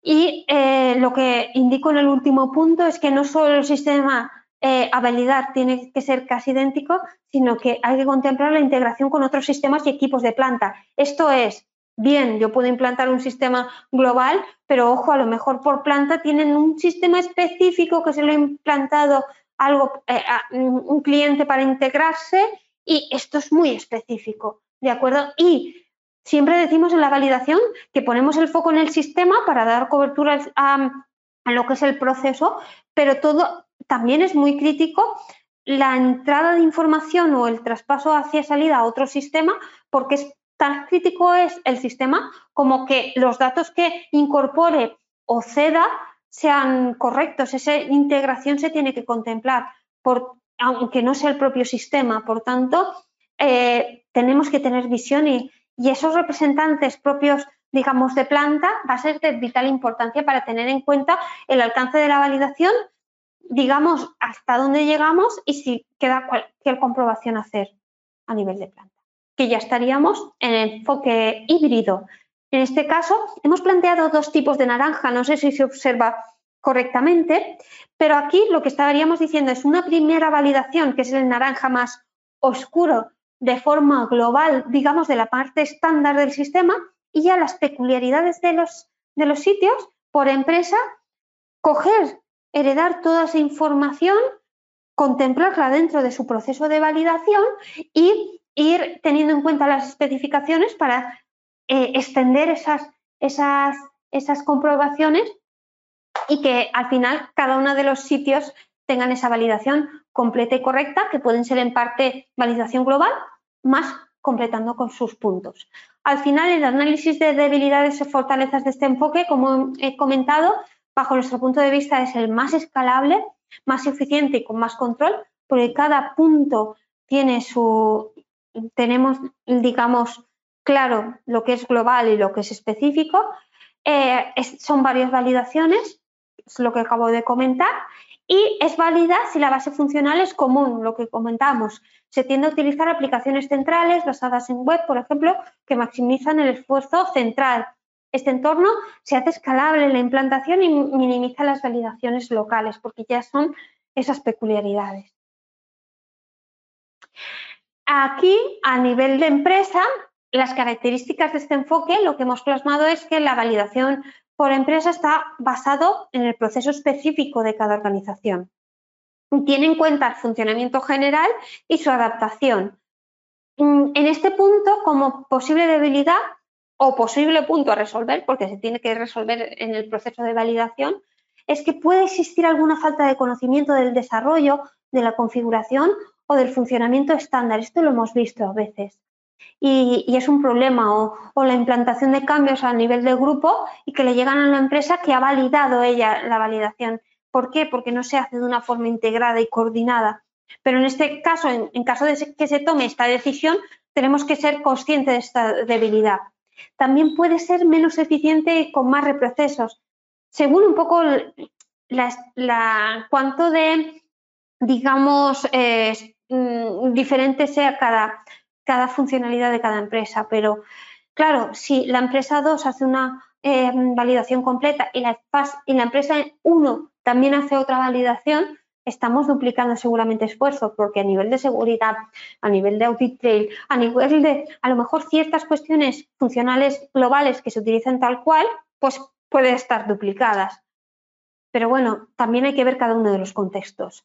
Y eh, lo que indico en el último punto es que no solo el sistema eh, a validar tiene que ser casi idéntico, sino que hay que contemplar la integración con otros sistemas y equipos de planta. Esto es, bien, yo puedo implantar un sistema global, pero ojo, a lo mejor por planta tienen un sistema específico que se lo ha implantado algo, eh, un cliente para integrarse y esto es muy específico. ¿De acuerdo? Y siempre decimos en la validación que ponemos el foco en el sistema para dar cobertura a, lo que es el proceso, pero todo también es muy crítico la entrada de información o el traspaso hacia salida a otro sistema, porque es tan crítico es el sistema como que los datos que incorpore o ceda sean correctos. Esa integración se tiene que contemplar, por, aunque no sea el propio sistema. Por tanto, eh, tenemos que tener visión y, esos representantes propios, digamos, de planta va a ser de vital importancia para tener en cuenta el alcance de la validación, digamos, hasta dónde llegamos y si queda cualquier comprobación hacer a nivel de planta. Que ya estaríamos en el enfoque híbrido. En este caso, hemos planteado dos tipos de naranja, no sé si se observa correctamente, pero aquí lo que estaríamos diciendo es una primera validación, que es el naranja más oscuro, de forma global, digamos, de la parte estándar del sistema y ya las peculiaridades de los, de los sitios por empresa, coger, heredar toda esa información, contemplarla dentro de su proceso de validación y ir teniendo en cuenta las especificaciones para eh, extender esas, esas, esas comprobaciones y que al final cada uno de los sitios tengan esa validación completa y correcta, que pueden ser en parte validación global, más completando con sus puntos. Al final, el análisis de debilidades y fortalezas de este enfoque, como he comentado, bajo nuestro punto de vista es el más escalable, más eficiente y con más control, porque cada punto tiene su, tenemos, digamos, claro lo que es global y lo que es específico. Eh, son varias validaciones, es lo que acabo de comentar, y es válida si la base funcional es común, lo que comentamos. Se tiende a utilizar aplicaciones centrales basadas en web, por ejemplo, que maximizan el esfuerzo central. Este entorno se hace escalable la implantación y minimiza las validaciones locales porque ya son esas peculiaridades. Aquí, a nivel de empresa, las características de este enfoque, lo que hemos plasmado es que la validación por empresa está basado en el proceso específico de cada organización. Tiene en cuenta el funcionamiento general y su adaptación. Mm, en este punto, como posible debilidad o posible punto a resolver, porque se tiene que resolver en el proceso de validación, es que puede existir alguna falta de conocimiento del desarrollo, de la configuración o del funcionamiento estándar. Esto lo hemos visto a veces. Y, es un problema o, la implantación de cambios a nivel de grupo y que le llegan a la empresa que ha validado ella la validación. ¿Por qué? Porque no se hace de una forma integrada y coordinada. Pero en este caso, en, caso de que se tome esta decisión, tenemos que ser conscientes de esta debilidad. También puede ser menos eficiente con más reprocesos, según un poco la, cuánto de, digamos, eh, mm, diferente sea cada, cada funcionalidad de cada empresa. Pero claro, si la empresa 2 hace una eh, validación completa y la, y la empresa 1 también hace otra validación, estamos duplicando seguramente esfuerzo, porque a nivel de seguridad, a nivel de audit trail, a nivel de, a lo mejor ciertas cuestiones funcionales globales que se utilizan tal cual, pues pueden estar duplicadas. Pero bueno, también hay que ver cada uno de los contextos.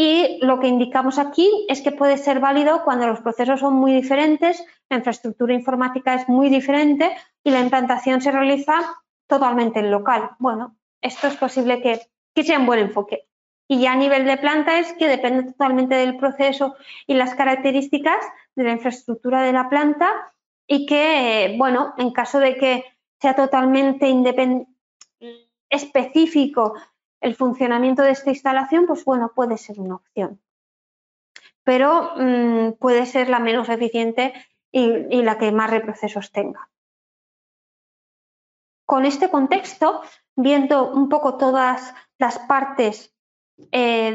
Y lo que indicamos aquí es que puede ser válido cuando los procesos son muy diferentes, la infraestructura informática es muy diferente y la implantación se realiza totalmente en local. Bueno, esto es posible que, que sea un buen enfoque. Y ya a nivel de planta es que depende totalmente del proceso y las características de la infraestructura de la planta y que, bueno, en caso de que sea totalmente específico el funcionamiento de esta instalación, pues bueno, puede ser una opción. Pero mm, puede ser la menos eficiente y la que más reprocesos tenga. Con este contexto, viendo un poco todas las partes eh,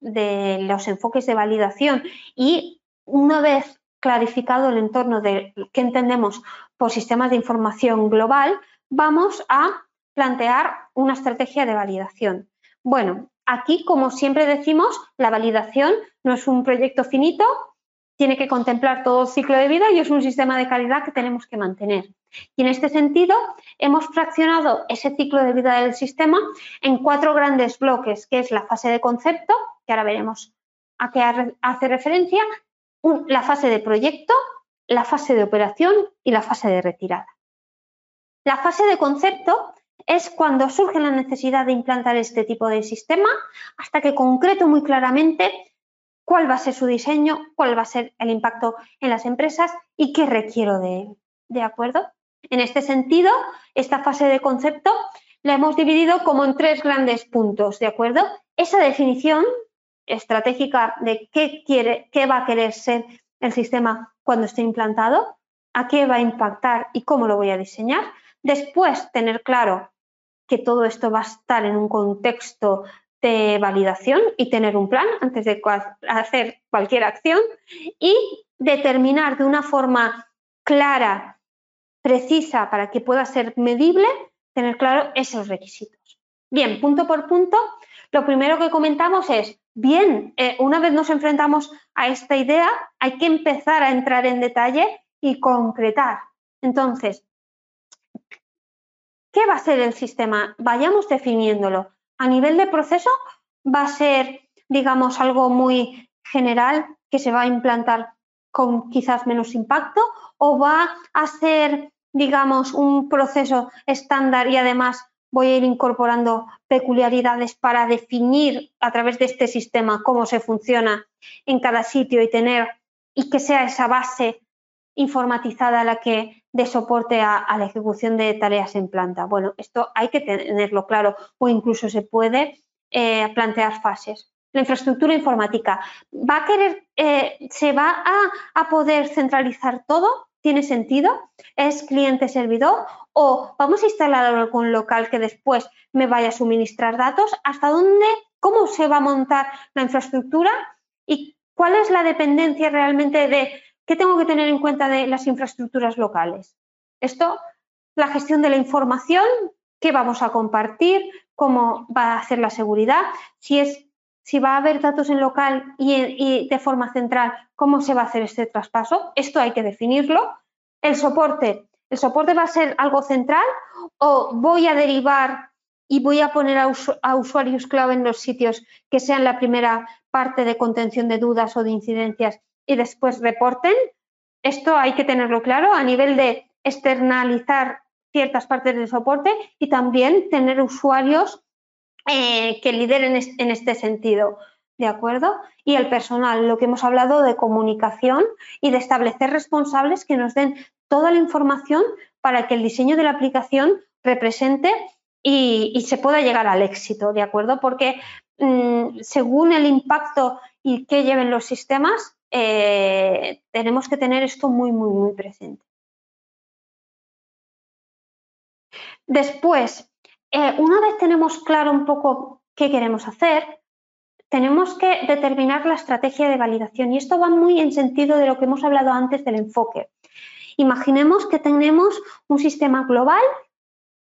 de, los enfoques de validación y una vez clarificado el entorno de qué entendemos por sistemas de información global, vamos a plantear una estrategia de validación. Bueno, aquí, como siempre decimos, la validación no es un proyecto finito, tiene que contemplar todo el ciclo de vida y es un sistema de calidad que tenemos que mantener. Y en este sentido, hemos fraccionado ese ciclo de vida del sistema en cuatro grandes bloques, que es la fase de concepto, que ahora veremos a qué hace referencia, la fase de proyecto, la fase de operación y la fase de retirada. La fase de concepto es cuando surge la necesidad de implantar este tipo de sistema hasta que concreto muy claramente cuál va a ser su diseño, cuál va a ser el impacto en las empresas y qué requiero de él. ¿De acuerdo? En este sentido, esta fase de concepto la hemos dividido como en tres grandes puntos, ¿de acuerdo? Esa definición estratégica de qué, quiere, qué va a querer ser el sistema cuando esté implantado, a qué va a impactar y cómo lo voy a diseñar. Después, tener claro que todo esto va a estar en un contexto de validación y tener un plan antes de hacer cualquier acción y determinar de una forma clara, precisa, para que pueda ser medible, tener claro esos requisitos. Bien, punto por punto, lo primero que comentamos es, bien, eh, una vez nos enfrentamos a esta idea, hay que empezar a entrar en detalle y concretar. Entonces, ¿qué va a ser el sistema? Vayamos definiéndolo. A nivel de proceso va a ser, digamos, algo muy general que se va a implantar con quizás menos impacto o va a ser, digamos, un proceso estándar y además voy a ir incorporando peculiaridades para definir a través de este sistema cómo se funciona en cada sitio y tener y que sea esa base informatizada la que dé soporte a, la ejecución de tareas en planta. Bueno, esto hay que tenerlo claro o incluso se puede eh, plantear fases. La infraestructura informática va a querer, eh, se va a, poder centralizar todo, tiene sentido, es cliente-servidor o vamos a instalar algún local que después me vaya a suministrar datos, hasta dónde, cómo se va a montar la infraestructura y cuál es la dependencia realmente de ¿Qué tengo que tener en cuenta de las infraestructuras locales? Esto la gestión de la información, qué vamos a compartir, cómo va a hacer la seguridad, si es si va a haber datos en local y, de forma central, cómo se va a hacer este traspaso. Esto hay que definirlo. El soporte. ¿El soporte va a ser algo central o voy a derivar y voy a poner a, usuarios clave en los sitios que sean la primera parte de contención de dudas o de incidencias y después reporten? Esto hay que tenerlo claro a nivel de externalizar ciertas partes del soporte y también tener usuarios eh, que lideren en este sentido. ¿De acuerdo? Y el personal, lo que hemos hablado de comunicación y de establecer responsables que nos den toda la información para que el diseño de la aplicación represente y, se pueda llegar al éxito, ¿de acuerdo? Porque mm, según el impacto y qué lleven los sistemas, eh, tenemos que tener esto muy, muy, muy presente. Después, eh, una vez tenemos claro un poco qué queremos hacer, tenemos que determinar la estrategia de validación y esto va muy en sentido de lo que hemos hablado antes del enfoque. Imaginemos que tenemos un sistema global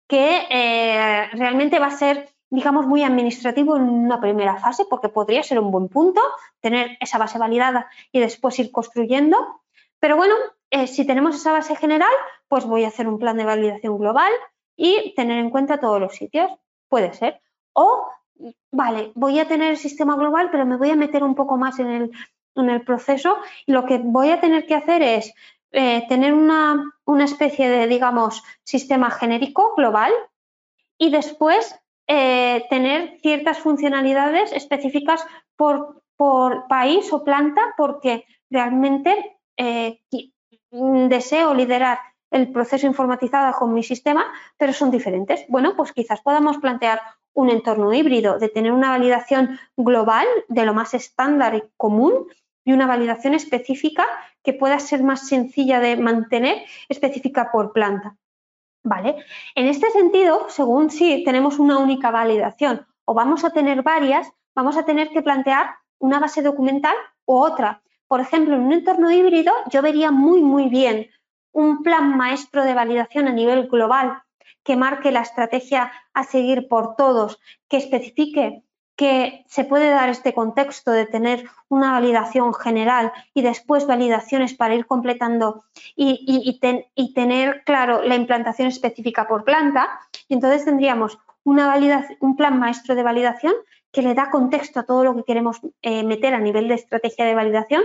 que eh, realmente va a ser, digamos, muy administrativo en una primera fase, porque podría ser un buen punto tener esa base validada y después ir construyendo. Pero bueno, eh, si tenemos esa base general, pues voy a hacer un plan de validación global y tener en cuenta todos los sitios. Puede ser. O, vale, voy a tener el sistema global, pero me voy a meter un poco más en el, en el proceso y lo que voy a tener que hacer es eh, tener una, especie de, digamos, sistema genérico global y después eh, tener ciertas funcionalidades específicas por, país o planta porque realmente eh, deseo liderar el proceso informatizado con mi sistema, pero son diferentes. Bueno, pues quizás podamos plantear un entorno híbrido, de tener una validación global de lo más estándar y común y una validación específica que pueda ser más sencilla de mantener, específica por planta. ¿Vale? En este sentido, según si tenemos una única validación o vamos a tener varias, vamos a tener que plantear una base documental u otra. Por ejemplo, en un entorno híbrido yo vería muy, muy bien un plan maestro de validación a nivel global que marque la estrategia a seguir por todos, que especifique que se puede dar este contexto de tener una validación general y después validaciones para ir completando y, tener claro la implantación específica por planta. Y entonces tendríamos una un plan maestro de validación que le da contexto a todo lo que queremos eh, meter a nivel de estrategia de validación,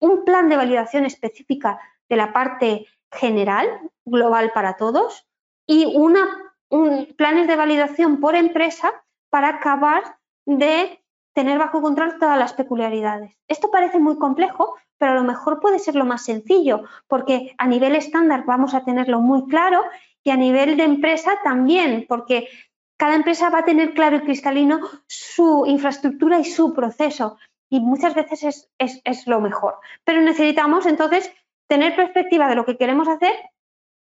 un plan de validación específica de la parte general, global para todos, y una, un, planes de validación por empresa para acabar de tener bajo control todas las peculiaridades. Esto parece muy complejo, pero a lo mejor puede ser lo más sencillo, porque a nivel estándar vamos a tenerlo muy claro y a nivel de empresa también, porque cada empresa va a tener claro y cristalino su infraestructura y su proceso y muchas veces es, es lo mejor. Pero necesitamos entonces tener perspectiva de lo que queremos hacer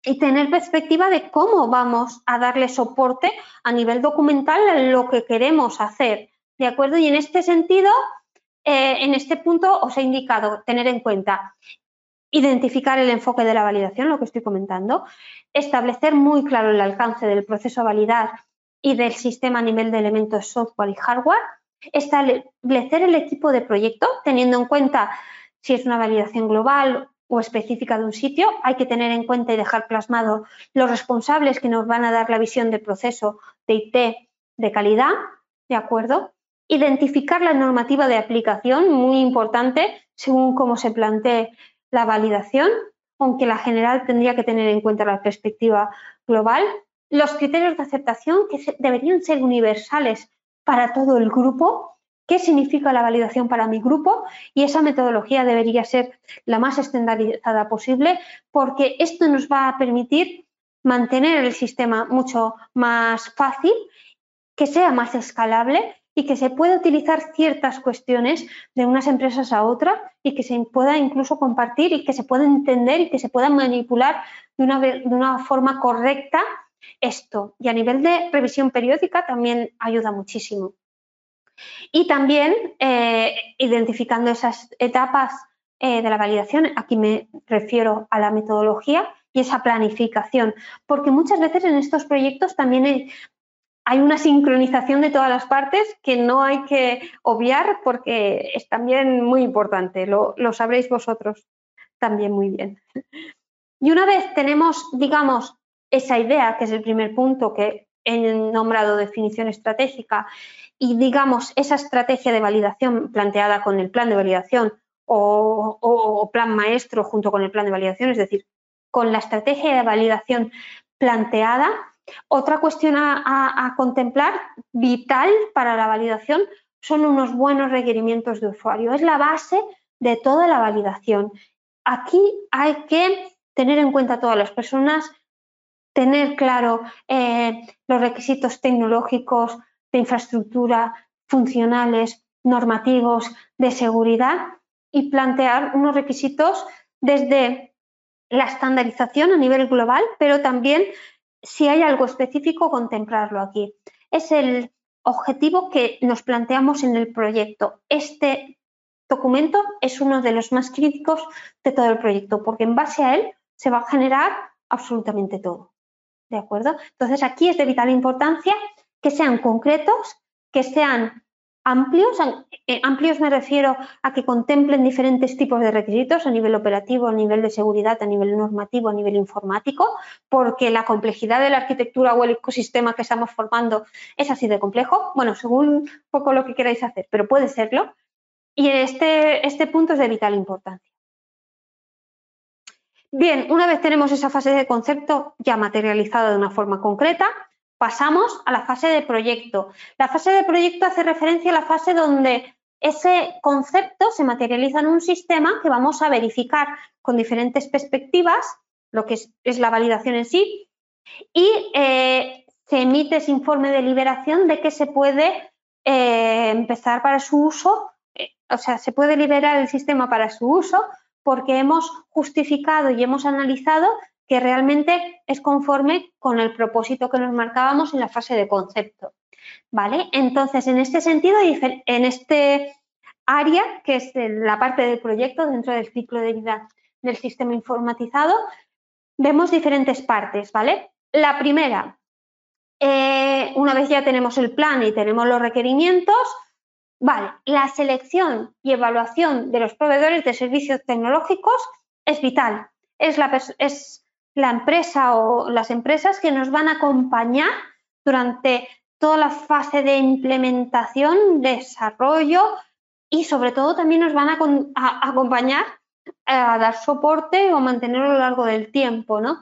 y tener perspectiva de cómo vamos a darle soporte a nivel documental a lo que queremos hacer. ¿De acuerdo? Y en este sentido, eh, en este punto os he indicado tener en cuenta identificar el enfoque de la validación, lo que estoy comentando, establecer muy claro el alcance del proceso a validar y del sistema a nivel de elementos software y hardware, establecer el equipo de proyecto teniendo en cuenta si es una validación global o específica de un sitio, hay que tener en cuenta y dejar plasmado los responsables que nos van a dar la visión del proceso de IT de calidad, ¿de acuerdo? Identificar la normativa de aplicación, muy importante, según cómo se plantee la validación, aunque la general tendría que tener en cuenta la perspectiva global. Los criterios de aceptación que deberían ser universales para todo el grupo, qué significa la validación para mi grupo y esa metodología debería ser la más estandarizada posible porque esto nos va a permitir mantener el sistema mucho más fácil, que sea más escalable y que se pueda utilizar ciertas cuestiones de unas empresas a otras y que se pueda incluso compartir y que se pueda entender y que se pueda manipular de una, de una forma correcta esto. Y a nivel de revisión periódica también ayuda muchísimo. Y también eh, identificando esas etapas eh, de la validación, aquí me refiero a la metodología, y esa planificación, porque muchas veces en estos proyectos también hay una sincronización de todas las partes que no hay que obviar porque es también muy importante, lo, lo sabréis vosotros también muy bien. Y una vez tenemos, digamos, esa idea, que es el primer punto que he nombrado definición estratégica, y digamos, esa estrategia de validación planteada con el plan de validación o, plan maestro junto con el plan de validación, es decir, con la estrategia de validación planteada, otra cuestión a, contemplar, vital para la validación, son unos buenos requerimientos de usuario. Es la base de toda la validación. Aquí hay que tener en cuenta a todas las personas, tener claro eh, los requisitos tecnológicos, de infraestructura, funcionales, normativos, de seguridad y plantear unos requisitos desde la estandarización a nivel global, pero también si hay algo específico, contemplarlo aquí. Es el objetivo que nos planteamos en el proyecto. Este documento es uno de los más críticos de todo el proyecto, porque en base a él se va a generar absolutamente todo. ¿De acuerdo? Entonces, aquí es de vital importancia que sean concretos, que sean amplios. Eh, amplios me refiero a que contemplen diferentes tipos de requisitos a nivel operativo, a nivel de seguridad, a nivel normativo, a nivel informático, porque la complejidad de la arquitectura o el ecosistema que estamos formando es así de complejo. Bueno, según poco lo que queráis hacer, pero puede serlo. Y este, este punto es de vital importancia. Bien, una vez tenemos esa fase de concepto ya materializada de una forma concreta, pasamos a la fase de proyecto. La fase de proyecto hace referencia a la fase donde ese concepto se materializa en un sistema que vamos a verificar con diferentes perspectivas, lo que es, la validación en sí, y eh, se emite ese informe de liberación de que se puede eh, empezar para su uso, eh, o sea, se puede liberar el sistema para su uso porque hemos justificado y hemos analizado que realmente es conforme con el propósito que nos marcábamos en la fase de concepto. ¿Vale? Entonces, en este sentido, en este área, que es la parte del proyecto dentro del ciclo de vida del sistema informatizado, vemos diferentes partes, ¿vale? La primera, eh, una vez ya tenemos el plan y tenemos los requerimientos, vale, la selección y evaluación de los proveedores de servicios tecnológicos es vital. Es, la empresa o las empresas que nos van a acompañar durante toda la fase de implementación, desarrollo y sobre todo también nos van a, acompañar a dar soporte o mantenerlo a lo largo del tiempo. ¿no?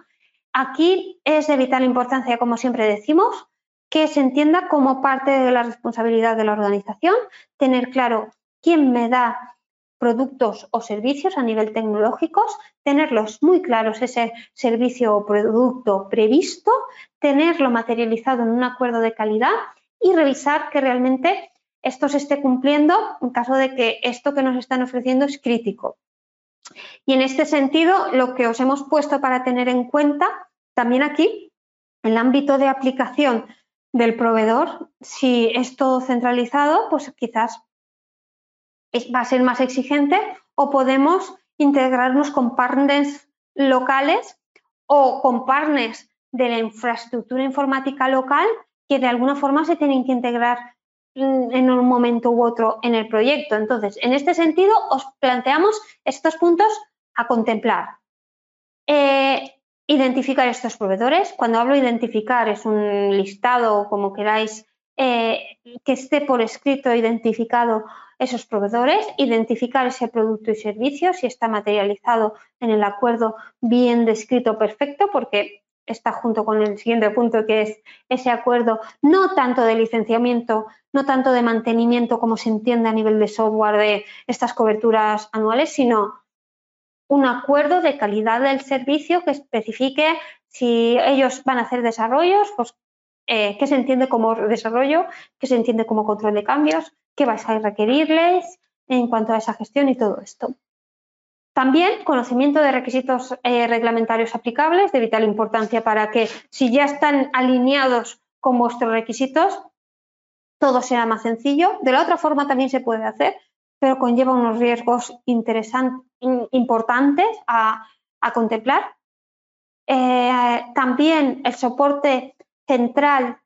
Aquí es de vital importancia, como siempre decimos, que se entienda como parte de la responsabilidad de la organización, tener claro quién me da productos o servicios a nivel tecnológicos, tenerlos muy claros, ese servicio o producto previsto, tenerlo materializado en un acuerdo de calidad y revisar que realmente esto se esté cumpliendo en caso de que esto que nos están ofreciendo es crítico. Y en este sentido, lo que os hemos puesto para tener en cuenta también aquí, en el ámbito de aplicación del proveedor, si es todo centralizado, pues quizás va a ser más exigente o podemos integrarnos con partners locales o con partners de la infraestructura informática local que de alguna forma se tienen que integrar en un momento u otro en el proyecto. Entonces, en este sentido, os planteamos estos puntos a contemplar. Eh, identificar estos proveedores. Cuando hablo de identificar, es un listado, como queráis, eh, que esté por escrito identificado esos proveedores, identificar ese producto y servicio, si está materializado en el acuerdo bien descrito, perfecto, porque está junto con el siguiente punto que es ese acuerdo, no tanto de licenciamiento, no tanto de mantenimiento como se entiende a nivel de software de estas coberturas anuales, sino un acuerdo de calidad del servicio que especifique si ellos van a hacer desarrollos, pues eh, qué se entiende como desarrollo, qué se entiende como control de cambios, qué vais a requerirles en cuanto a esa gestión y todo esto. También conocimiento de requisitos eh, reglamentarios aplicables de vital importancia para que si ya están alineados con vuestros requisitos, todo sea más sencillo. De la otra forma también se puede hacer, pero conlleva unos riesgos importantes a contemplar Eh, también el soporte central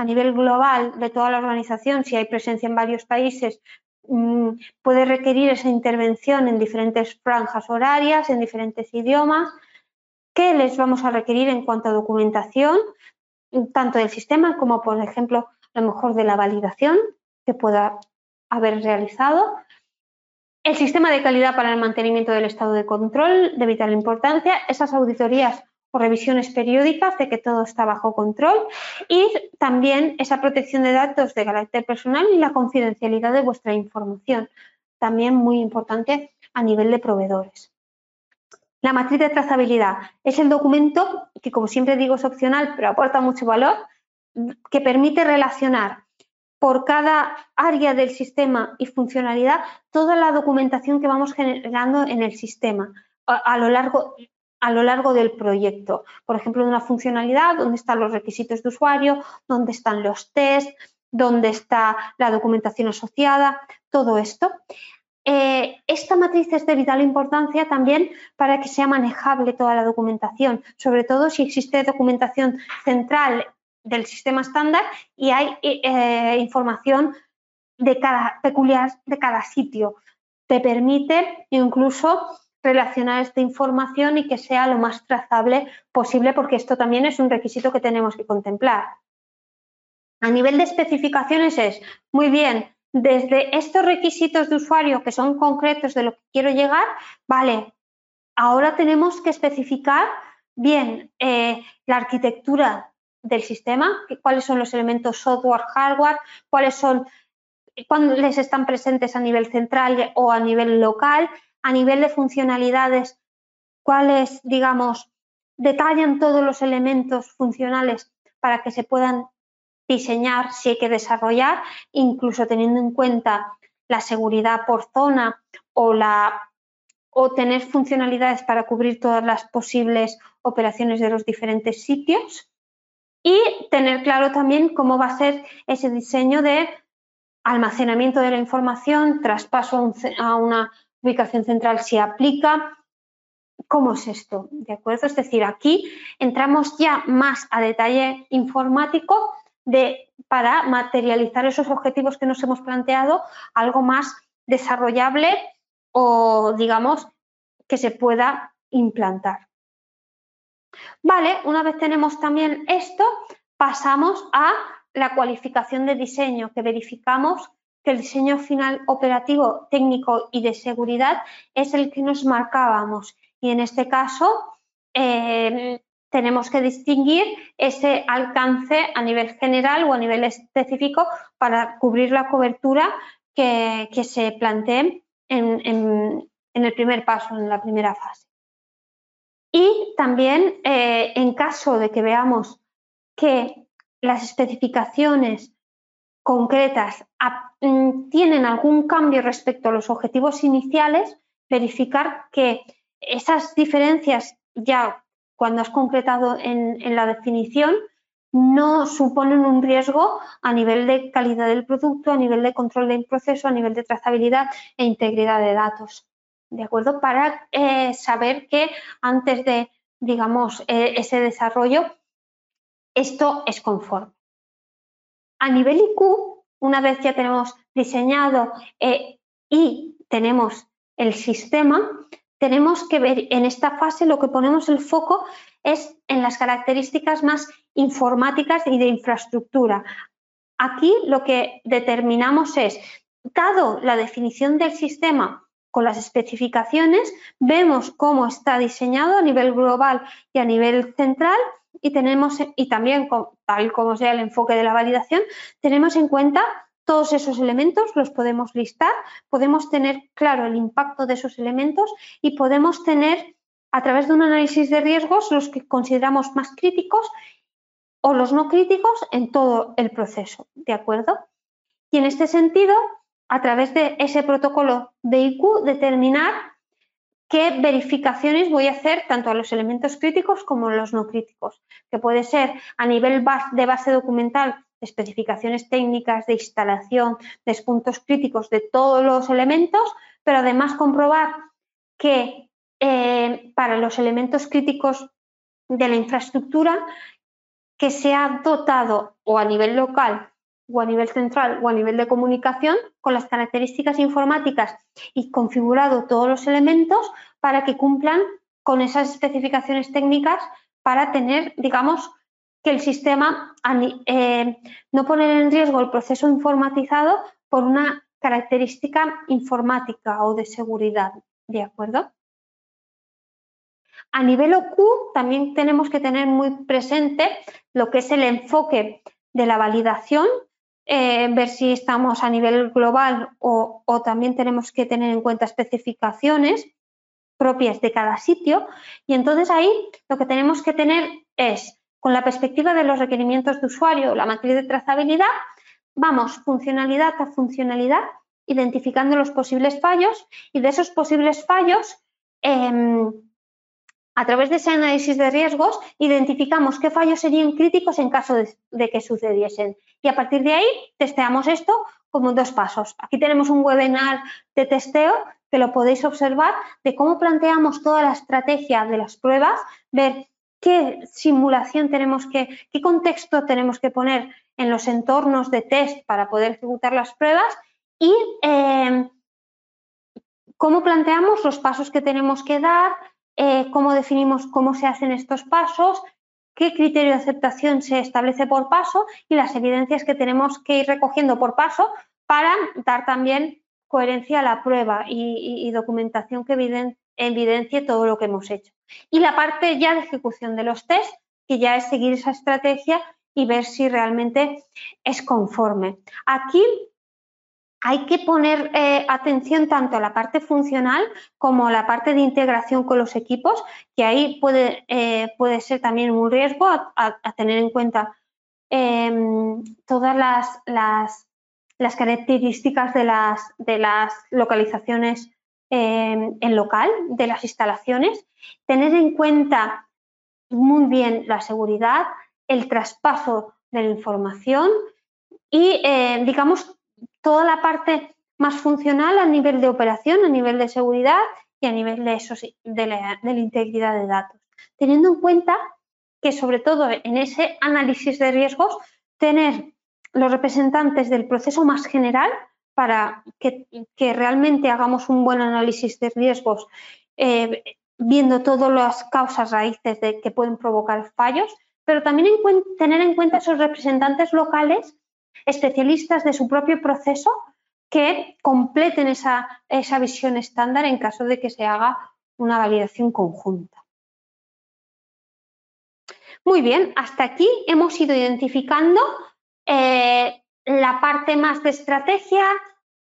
a nivel global de toda la organización, si hay presencia en varios países, mm, puede requerir esa intervención en diferentes franjas horarias, en diferentes idiomas. ¿Qué les vamos a requerir en cuanto a documentación, tanto del sistema como, por ejemplo, a lo mejor de la validación que pueda haber realizado? El sistema de calidad para el mantenimiento del estado de control de vital importancia, esas auditorías revisiones periódicas de que todo está bajo control y también esa protección de datos de carácter personal y la confidencialidad de vuestra información, también muy importante a nivel de proveedores. La matriz de trazabilidad es el documento que, como siempre digo, es opcional, pero aporta mucho valor, que permite relacionar por cada área del sistema y funcionalidad toda la documentación que vamos generando en el sistema a, lo largo a lo largo del proyecto. Por ejemplo, una funcionalidad, dónde están los requisitos de usuario, dónde están los tests, dónde está la documentación asociada, todo esto. Eh, esta matriz es de vital importancia también para que sea manejable toda la documentación, sobre todo si existe documentación central del sistema estándar y hay eh, información de cada, peculiar de cada sitio. Te permite incluso relacionar esta información y que sea lo más trazable posible, porque esto también es un requisito que tenemos que contemplar. A nivel de especificaciones es, muy bien, desde estos requisitos de usuario que son concretos de lo que quiero llegar, vale, ahora tenemos que especificar bien eh, la arquitectura del sistema, cuáles son los elementos software, hardware, cuáles son, cuáles están presentes a nivel central o a nivel local, a nivel de funcionalidades, cuáles, digamos, detallan todos los elementos funcionales para que se puedan diseñar si hay que desarrollar, incluso teniendo en cuenta la seguridad por zona o, la, o tener funcionalidades para cubrir todas las posibles operaciones de los diferentes sitios. Y tener claro también cómo va a ser ese diseño de almacenamiento de la información, traspaso a una ubicación central si aplica. ¿Cómo es esto? ¿De acuerdo? Es decir, aquí entramos ya más a detalle informático de, para materializar esos objetivos que nos hemos planteado, algo más desarrollable o, digamos, que se pueda implantar. Vale, una vez tenemos también esto, pasamos a la cualificación de diseño, que verificamos que el diseño final operativo, técnico y de seguridad es el que nos marcábamos. Y en este caso em, tenemos que distinguir ese alcance a nivel general o a nivel específico para cubrir la cobertura que, se plantee en, el primer paso, en la primera fase. Y también eh, en caso de que veamos que las especificaciones concretas tienen algún cambio respecto a los objetivos iniciales, verificar que esas diferencias ya cuando has concretado en, la definición no suponen un riesgo a nivel de calidad del producto, a nivel de control del proceso, a nivel de trazabilidad e integridad de datos. ¿De acuerdo? Para eh, saber que antes de, digamos, eh, ese desarrollo, esto es conforme. A nivel IQ, una vez ya tenemos diseñado eh, y tenemos el sistema, tenemos que ver en esta fase lo que ponemos el foco es en las características más informáticas y de infraestructura. Aquí lo que determinamos es, dado la definición del sistema con las especificaciones, vemos cómo está diseñado a nivel global y a nivel central y tenemos y también tal como sea el enfoque de la validación, tenemos en cuenta todos esos elementos, los podemos listar, podemos tener claro el impacto de esos elementos y podemos tener a través de un análisis de riesgos los que consideramos más críticos o los no críticos en todo el proceso, ¿de acuerdo? Y en este sentido, a través de ese protocolo de IQ, determinar qué verificaciones voy a hacer tanto a los elementos críticos como a los no críticos, que puede ser a nivel de base documental, especificaciones técnicas de instalación, de puntos críticos de todos los elementos, pero además comprobar que eh, para los elementos críticos de la infraestructura que se ha dotado o a nivel local o a nivel central o a nivel de comunicación con las características informáticas y configurado todos los elementos para que cumplan con esas especificaciones técnicas para tener, digamos, que el sistema eh, no poner en riesgo el proceso informatizado por una característica informática o de seguridad, ¿de acuerdo? A nivel OQ también tenemos que tener muy presente lo que es el enfoque de la validación, eh, ver si estamos a nivel global o, también tenemos que tener en cuenta especificaciones propias de cada sitio. Y entonces ahí lo que tenemos que tener es, con la perspectiva de los requerimientos de usuario, la matriz de trazabilidad, vamos funcionalidad a funcionalidad, identificando los posibles fallos y de esos posibles fallos em, a través de ese análisis de riesgos, identificamos qué fallos serían críticos en caso de, que sucediesen. Y a partir de ahí, testeamos esto como dos pasos. Aquí tenemos un webinar de testeo que lo podéis observar de cómo planteamos toda la estrategia de las pruebas, ver qué simulación tenemos que, qué contexto tenemos que poner en los entornos de test para poder ejecutar las pruebas y eh, cómo planteamos los pasos que tenemos que dar, eh, cómo definimos cómo se hacen estos pasos, qué criterio de aceptación se establece por paso y las evidencias que tenemos que ir recogiendo por paso para dar también coherencia a la prueba y, documentación que evidencie todo lo que hemos hecho. Y la parte ya de ejecución de los test, que ya es seguir esa estrategia y ver si realmente es conforme. Aquí hay que poner eh, atención tanto a la parte funcional como a la parte de integración con los equipos, que ahí puede, eh, puede ser también un riesgo a, tener en cuenta em, todas las, las, características de las, de las localizaciones em, en local, de las instalaciones, tener en cuenta muy bien la seguridad, el traspaso de la información y, eh, digamos, toda la parte más funcional a nivel de operación, a nivel de seguridad y a nivel de, eso, de, la, integridad de datos. Teniendo en cuenta que sobre todo en ese análisis de riesgos, tener los representantes del proceso más general para que, realmente hagamos un buen análisis de riesgos, eh, viendo todas las causas raíces que pueden provocar fallos, pero también tener en cuenta esos representantes locales especialistas de su propio proceso que completen esa, visión estándar en caso de que se haga una validación conjunta. Muy bien, hasta aquí hemos ido identificando eh, la parte más de estrategia,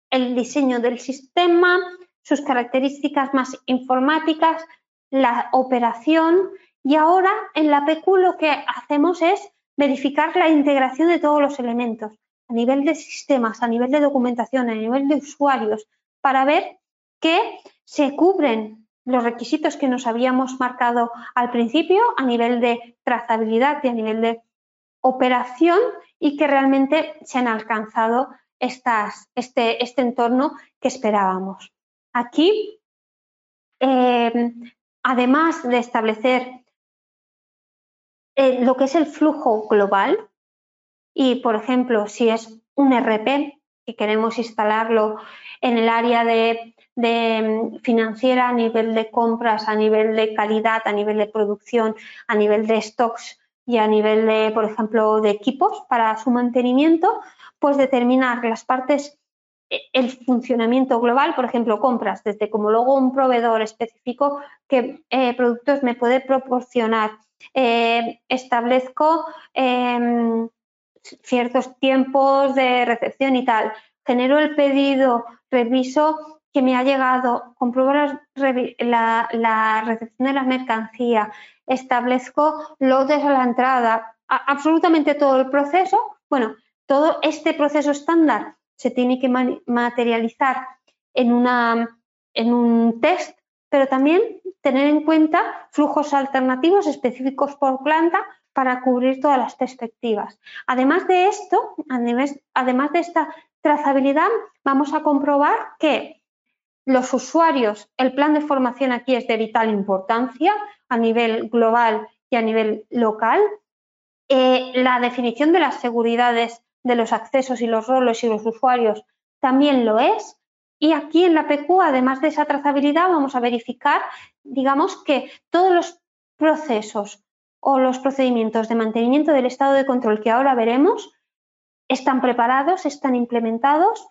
el diseño del sistema, sus características más informáticas, la operación y ahora en la PQ lo que hacemos es verificar la integración de todos los elementos a nivel de sistemas, a nivel de documentación, a nivel de usuarios, para ver que se cubren los requisitos que nos habíamos marcado al principio a nivel de trazabilidad y a nivel de operación y que realmente se han alcanzado este, este entorno que esperábamos. Aquí, eh, además de establecer eh, lo que es el flujo global y, por ejemplo, si es un RP y queremos instalarlo en el área de, mm, financiera a nivel de compras, a nivel de calidad, a nivel de producción, a nivel de stocks y a nivel de, por ejemplo, de equipos para su mantenimiento, pues determinar las partes e, el funcionamiento global, por ejemplo, compras, desde como luego un proveedor específico que eh, productos me puede proporcionar, eh, establezco em, ciertos tiempos de recepción y tal, genero el pedido, reviso que me ha llegado, compruebo la, recepción de la mercancía, establezco lotes a la entrada, absolutamente todo el proceso. Bueno, todo este proceso estándar se tiene que materializar en, una, en un test, pero también tener en cuenta flujos alternativos específicos por planta para cubrir todas las perspectivas. Además de esto, además de esta trazabilidad, vamos a comprobar que los usuarios, el plan de formación aquí es de vital importancia a nivel global y a nivel local. Eh, la definición de las seguridades de los accesos y los roles y los usuarios también lo es. Y aquí en la PQ, además de esa trazabilidad, vamos a verificar, digamos, que todos los procesos o los procedimientos de mantenimiento del estado de control que ahora veremos están preparados, están implementados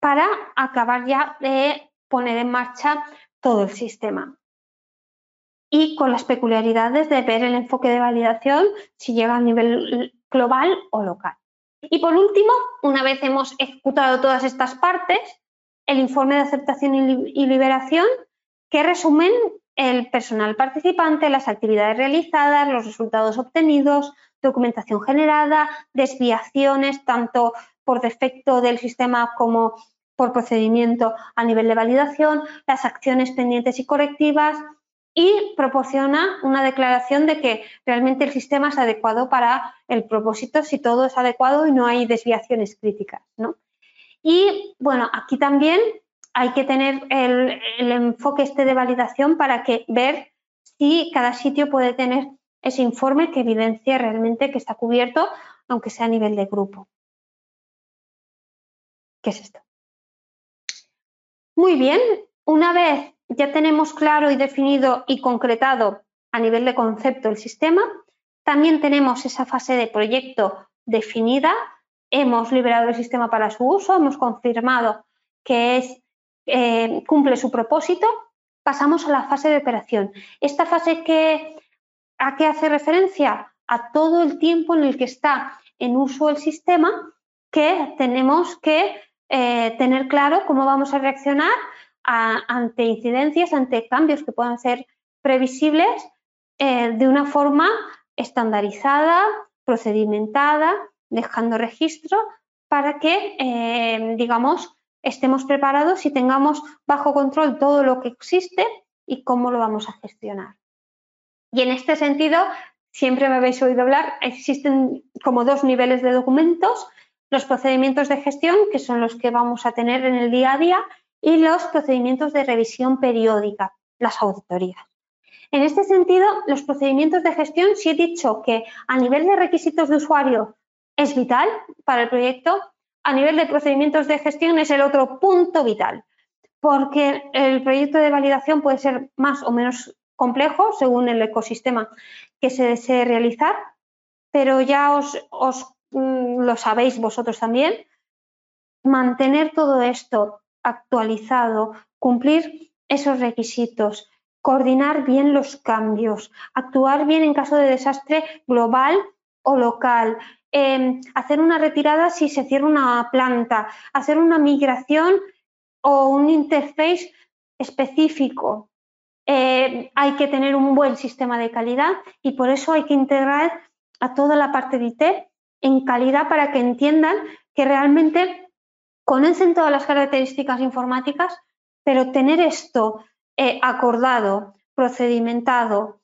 para acabar ya de poner en marcha todo el sistema. Y con las peculiaridades de ver el enfoque de validación si llega a nivel global o local. Y por último, una vez hemos ejecutado todas estas partes, el informe de aceptación y liberación que resumen el personal participante, las actividades realizadas, los resultados obtenidos, documentación generada, desviaciones tanto por defecto del sistema como por procedimiento a nivel de validación, las acciones pendientes y correctivas y proporciona una declaración de que realmente el sistema es adecuado para el propósito si todo es adecuado y no hay desviaciones críticas. Y bueno, aquí también hay que tener el, enfoque este de validación para que ver si cada sitio puede tener ese informe que evidencie realmente que está cubierto, aunque sea a nivel de grupo. ¿Qué es esto? Muy bien, una vez ya tenemos claro y definido y concretado a nivel de concepto el sistema, también tenemos esa fase de proyecto definida, hemos liberado el sistema para su uso, hemos confirmado que es eh, cumple su propósito, pasamos a la fase de operación. Esta fase que, a qué hace referencia a todo el tiempo en el que está en uso el sistema que tenemos que eh, tener claro cómo vamos a reaccionar ante incidencias, ante cambios que puedan ser previsibles eh, de una forma estandarizada, procedimentada, dejando registro para que, digamos, estemos preparados y tengamos bajo control todo lo que existe y cómo lo vamos a gestionar. Y en este sentido, siempre me habéis oído hablar, existen como dos niveles de documentos, los procedimientos de gestión, que son los que vamos a tener en el día a día, y los procedimientos de revisión periódica, las auditorías. En este sentido, los procedimientos de gestión, si he dicho que a nivel de requisitos de usuario es vital para el proyecto, a nivel de procedimientos de gestión es el otro punto vital, porque el proyecto de validación puede ser más o menos complejo según el ecosistema que se desee realizar, pero ya os, mm, lo sabéis vosotros también, mantener todo esto actualizado, cumplir esos requisitos, coordinar bien los cambios, actuar bien en caso de desastre global o local, Em, hacer una retirada si se cierra una planta, hacer una migración o un interface específico. Eh, hay que tener un buen sistema de calidad y por eso hay que integrar a toda la parte de IT en calidad para que entiendan que realmente conocen todas las características informáticas, pero tener esto eh, acordado, procedimentado,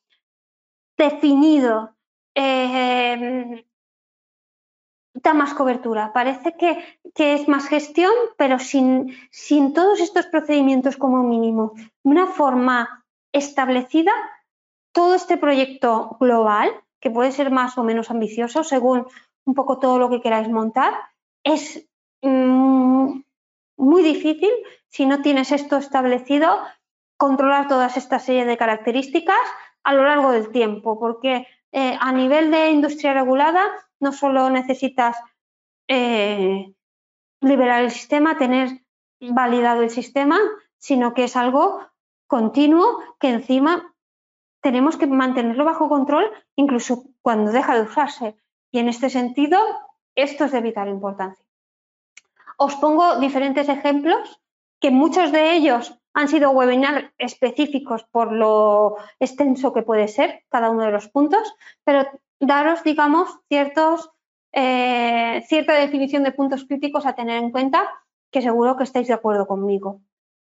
definido, eh, da más cobertura. Parece que, es más gestión, pero sin, sin, todos estos procedimientos como mínimo, una forma establecida, todo este proyecto global, que puede ser más o menos ambicioso según un poco todo lo que queráis montar, es mm, muy difícil si no tienes esto establecido, controlar todas esta serie de características a lo largo del tiempo, porque eh, a nivel de industria regulada no solo necesitas eh, liberar el sistema, tener validado el sistema, sino que es algo continuo que encima tenemos que mantenerlo bajo control incluso cuando deja de usarse. Y en este sentido, esto es de vital importancia. Os pongo diferentes ejemplos que muchos de ellos han sido webinars específicos por lo extenso que puede ser cada uno de los puntos, pero daros, digamos, eh, cierta definición de puntos críticos a tener en cuenta, que seguro que estáis de acuerdo conmigo.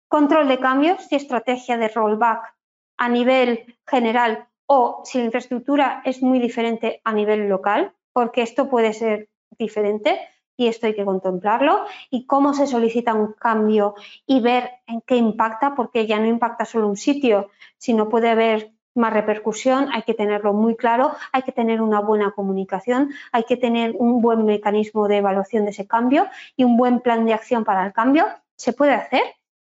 Control de cambios y estrategia de rollback a nivel general o si la infraestructura es muy diferente a nivel local, porque esto puede ser diferente y esto hay que contemplarlo, y cómo se solicita un cambio y ver en qué impacta, porque ya no impacta solo un sitio, sino puede haber más repercusión, hay que tenerlo muy claro, hay que tener una buena comunicación, hay que tener un buen mecanismo de evaluación de ese cambio y un buen plan de acción para el cambio. Se puede hacer,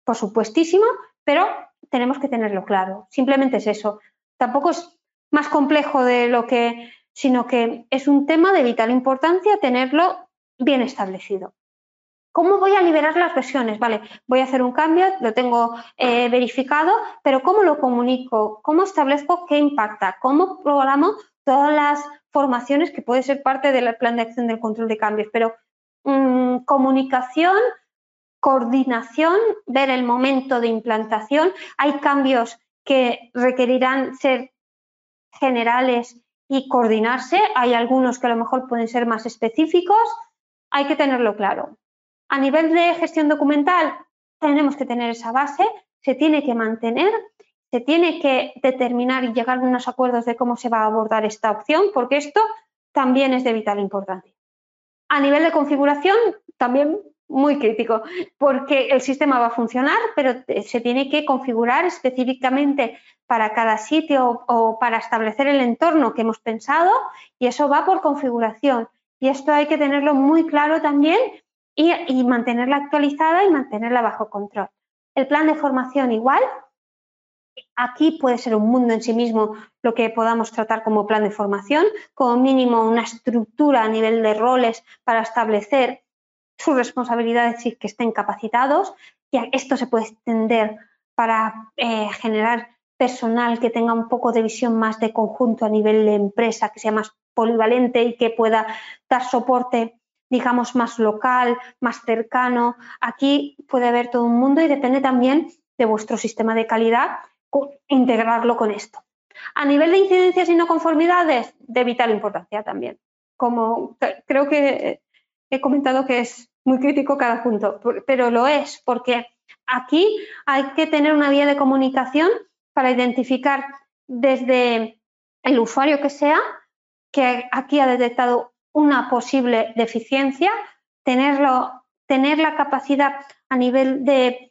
por supuestísimo, pero tenemos que tenerlo claro. Simplemente es eso. Tampoco es más complejo de lo que, sino que es un tema de vital importancia tenerlo bien establecido. ¿Cómo voy a liberar las versiones? Vale, voy a hacer un cambio, lo tengo eh, verificado, pero ¿cómo lo comunico? ¿Cómo establezco qué impacta? ¿Cómo programo todas las formaciones que puede ser parte del plan de acción del control de cambios? Pero mm, comunicación, coordinación, ver el momento de implantación. Hay cambios que requerirán ser generales y coordinarse. Hay algunos que a lo mejor pueden ser más específicos. Hay que tenerlo claro. A nivel de gestión documental, tenemos que tener esa base, se tiene que mantener, se tiene que determinar y llegar a unos acuerdos de cómo se va a abordar esta opción, porque esto también es de vital importancia. A nivel de configuración, también muy crítico, porque el sistema va a funcionar, pero se tiene que configurar específicamente para cada sitio o, para establecer el entorno que hemos pensado y eso va por configuración. Y esto hay que tenerlo muy claro también y, mantenerla actualizada y mantenerla bajo control. El plan de formación igual. Aquí puede ser un mundo en sí mismo lo que podamos tratar como plan de formación, como mínimo una estructura a nivel de roles para establecer sus responsabilidades y que estén capacitados. Y esto se puede extender para eh, generar personal que tenga un poco de visión más de conjunto a nivel de empresa, que sea más polivalente y que pueda dar soporte digamos, más local, más cercano. Aquí puede haber todo un mundo y depende también de vuestro sistema de calidad integrarlo con esto. A nivel de incidencias y no conformidades, de vital importancia también. Como creo que he comentado que es muy crítico cada punto, pero lo es porque aquí hay que tener una vía de comunicación para identificar desde el usuario que sea que aquí ha detectado una posible deficiencia, tenerlo, tener la capacidad a nivel de,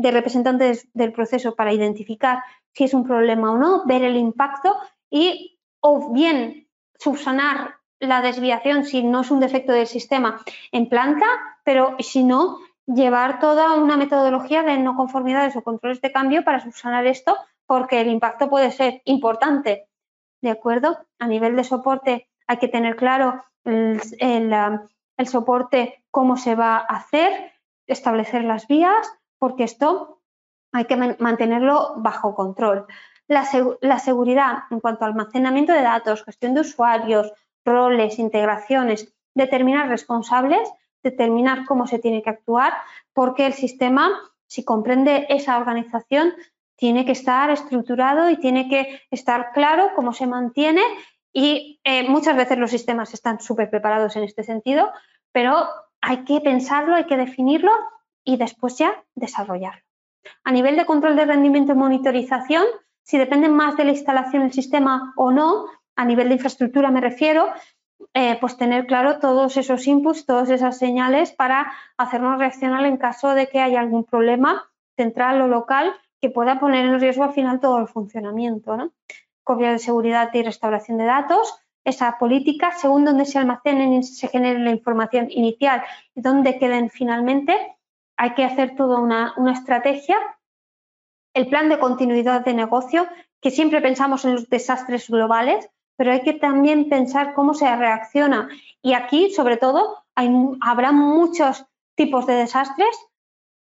representantes del proceso para identificar si es un problema o no, ver el impacto y o bien subsanar la desviación si no es un defecto del sistema en planta, pero si no, llevar toda una metodología de no conformidades o controles de cambio para subsanar esto, porque el impacto puede ser importante. ¿De acuerdo? A nivel de soporte hay que tener claro el, soporte, cómo se va a hacer, establecer las vías, porque esto hay que mantenerlo bajo control. La, la, seguridad en cuanto al almacenamiento de datos, gestión de usuarios, roles, integraciones, determinar responsables, determinar cómo se tiene que actuar, porque el sistema, si comprende esa organización, tiene que estar estructurado y tiene que estar claro cómo se mantiene y eh, muchas veces los sistemas están súper preparados en este sentido, pero hay que pensarlo, hay que definirlo y después ya desarrollarlo. A nivel de control de rendimiento y monitorización, si depende más de la instalación del sistema o no, a nivel de infraestructura me refiero, eh, pues tener claro todos esos inputs, todas esas señales para hacernos reaccionar en caso de que haya algún problema central o local que pueda poner en riesgo al final todo el funcionamiento. ¿no? copia de seguridad y restauración de datos, esa política, según donde se almacenen y se genere la información inicial y dónde queden finalmente, hay que hacer toda una, una estrategia. El plan de continuidad de negocio, que siempre pensamos en los desastres globales, pero hay que también pensar cómo se reacciona. Y aquí, sobre todo, habrá muchos tipos de desastres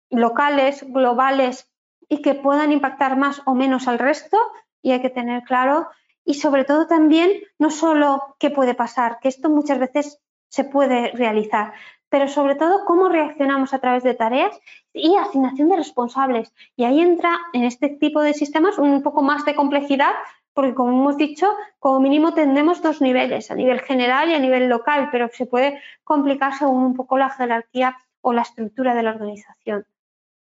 locales, globales y que puedan impactar más o menos al resto y hay que tener claro y sobre todo también no solo qué puede pasar, que esto muchas veces se puede realizar, pero sobre todo cómo reaccionamos a través de tareas y asignación de responsables. Y ahí entra en este tipo de sistemas un poco más de complejidad, porque como hemos dicho, como mínimo tendremos dos niveles, a nivel general y a nivel local, pero se puede complicar según un poco la jerarquía o la estructura de la organización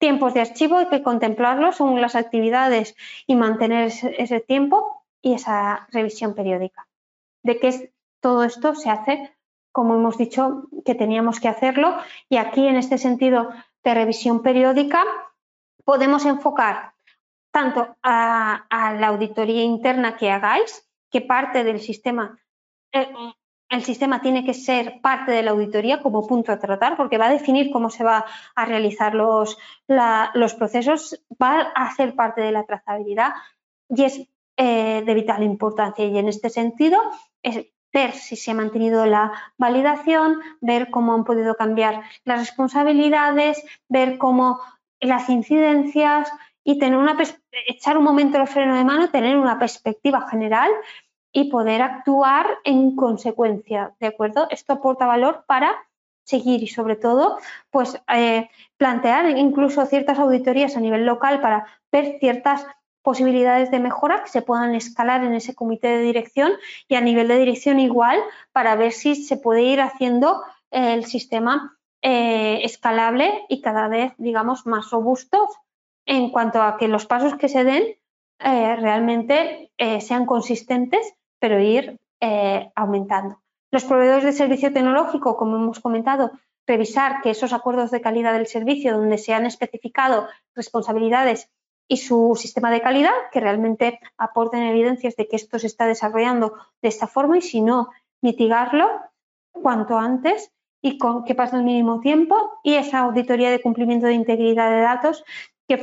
tiempos de archivo hay que contemplarlos según las actividades y mantener ese, tiempo y esa revisión periódica. De que todo esto se hace como hemos dicho que teníamos que hacerlo y aquí en este sentido de revisión periódica podemos enfocar tanto a, la auditoría interna que hagáis, que parte del sistema, eh, el sistema tiene que ser parte de la auditoría como punto a tratar, porque va a definir cómo se va a realizar los, los procesos, va a ser parte de la trazabilidad y es eh, de vital importancia. Y en este sentido, es ver si se ha mantenido la validación, ver cómo han podido cambiar las responsabilidades, ver cómo las incidencias y echar un momento el freno de mano, tener una perspectiva general y poder actuar en consecuencia, ¿de acuerdo? Esto aporta valor para seguir y sobre todo pues eh, plantear incluso ciertas auditorías a nivel local para ver ciertas posibilidades de mejora que se puedan escalar en ese comité de dirección y a nivel de dirección igual para ver si se puede ir haciendo el sistema eh, escalable y cada vez digamos más robusto en cuanto a que los pasos que se den eh, realmente eh, sean consistentes, pero ir eh, aumentando. Los proveedores de servicio tecnológico, como hemos comentado, revisar que esos acuerdos de calidad del servicio donde se han especificado responsabilidades y su sistema de calidad, que realmente aporten evidencias de que esto se está desarrollando de esta forma y si no, mitigarlo cuanto antes y con que pase el mínimo tiempo y esa auditoría de cumplimiento de integridad de datos que,